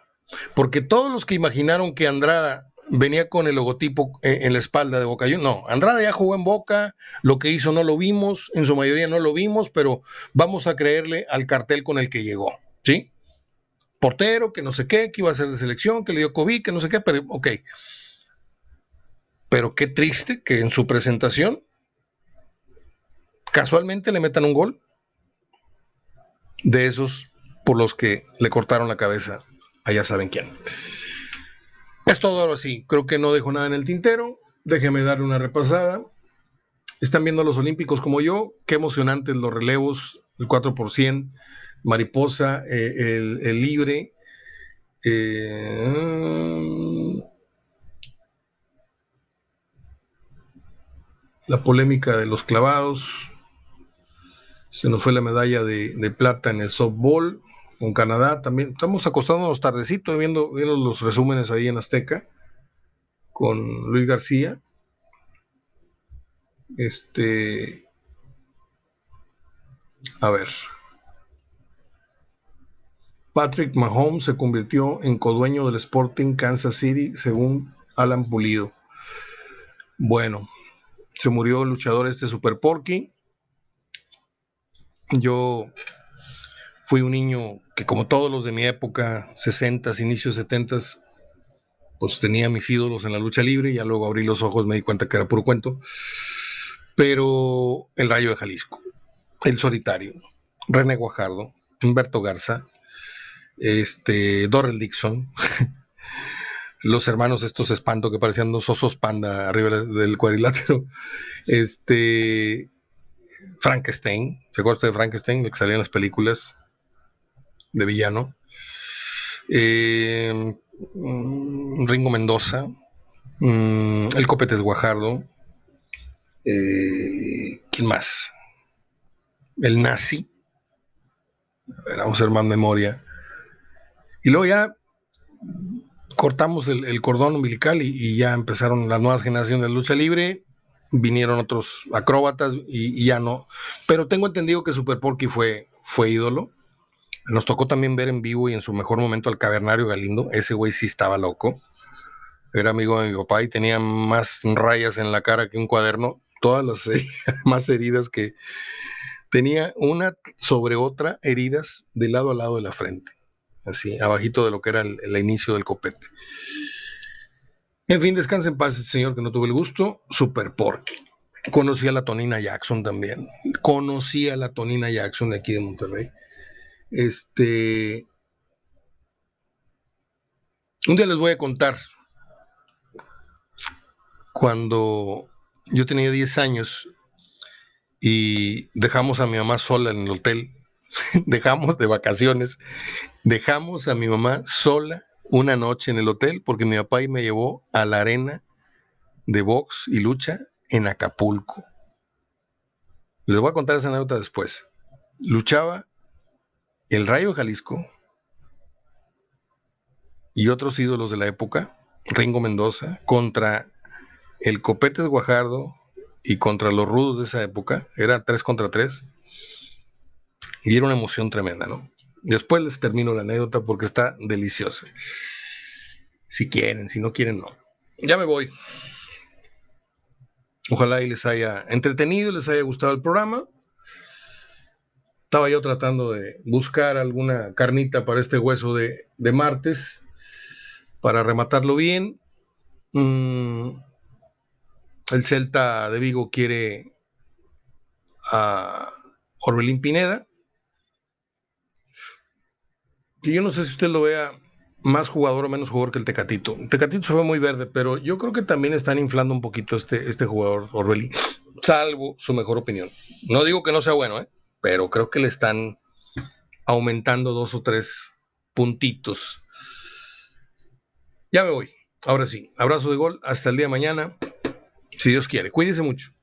Porque todos los que imaginaron que Andrada venía con el logotipo en, la espalda de Boca no, Andrada ya jugó en Boca, lo que hizo no lo vimos, en su mayoría no lo vimos, pero vamos a creerle al cartel con el que llegó, ¿sí? Portero, que no sé qué, que iba a ser de selección, que le dio COVID, que no sé qué, pero ok. Pero qué triste que en su presentación casualmente le metan un gol de esos por los que le cortaron la cabeza a ya saben quién. Es todo ahora sí, creo que no dejo nada en el tintero, déjenme darle una repasada. Están viendo los Olímpicos como yo, qué emocionantes los relevos, el 4 mariposa, eh, el, libre. Eh, la polémica de los clavados, se nos fue la medalla de, plata en el softball con Canadá. También estamos acostándonos tardecito viendo, viendo los resúmenes ahí en Azteca con Luis García. Este. A ver. Patrick Mahomes se convirtió en codueño del Sporting Kansas City, según Alan Pulido. Bueno, se murió el luchador este Super Porky. Yo fui un niño que como todos los de mi época, 60, inicios 70, pues tenía mis ídolos en la lucha libre, y ya luego abrí los ojos, me di cuenta que era puro cuento. Pero el Rayo de Jalisco, el Solitario, René Guajardo, Humberto Garza, este, Dorrell Dixon, los hermanos estos espanto que parecían dos osos panda arriba del cuadrilátero, este, Frankenstein, ¿se acuerda de Frankenstein? que salía en las películas de villano. Eh, mm, Ringo Mendoza, mm, El Copetes Guajardo, Eh, ¿Quién más? El nazi. vamos a más memoria. Y luego ya cortamos el, cordón umbilical y, ya empezaron las nuevas generaciones de lucha libre. Vinieron otros acróbatas y, ya no. Pero tengo entendido que Super Porky fue, fue ídolo. Nos tocó también ver en vivo y en su mejor momento al cavernario Galindo. Ese güey sí estaba loco. Era amigo de mi papá y tenía más rayas en la cara que un cuaderno. Todas las más heridas que tenía una sobre otra, heridas de lado a lado de la frente. Así, abajito de lo que era el, inicio del copete. En fin, descanse en paz, señor que no tuve el gusto. Super Porky. Conocí a la Tonina Jackson también. Conocí a la Tonina Jackson de aquí de Monterrey. Este. Un día les voy a contar. Cuando yo tenía 10 años y dejamos a mi mamá sola en el hotel, dejamos de vacaciones, dejamos a mi mamá sola una noche en el hotel porque mi papá me llevó a la arena de box y lucha en Acapulco. Les voy a contar esa anécdota después. Luchaba el Rayo Jalisco y otros ídolos de la época, Ringo Mendoza, contra el Copetes Guajardo y contra los rudos de esa época, era 3 contra 3, y era una emoción tremenda, ¿no? Después les termino la anécdota porque está deliciosa. Si quieren, si no quieren, no. Ya me voy. Ojalá y les haya entretenido, les haya gustado el programa. Estaba yo tratando de buscar alguna carnita para este hueso de, martes, para rematarlo bien. Mm, el Celta de Vigo quiere a Orbelín Pineda. Y yo no sé si usted lo vea más jugador o menos jugador que el Tecatito. Tecatito se fue muy verde, pero yo creo que también están inflando un poquito este, este jugador Orbelín, salvo su mejor opinión. No digo que no sea bueno, ¿eh? Pero creo que le están aumentando dos o tres puntitos. Ya me voy. Ahora sí, abrazo de gol. Hasta el día de mañana. Si Dios quiere. Cuídese mucho.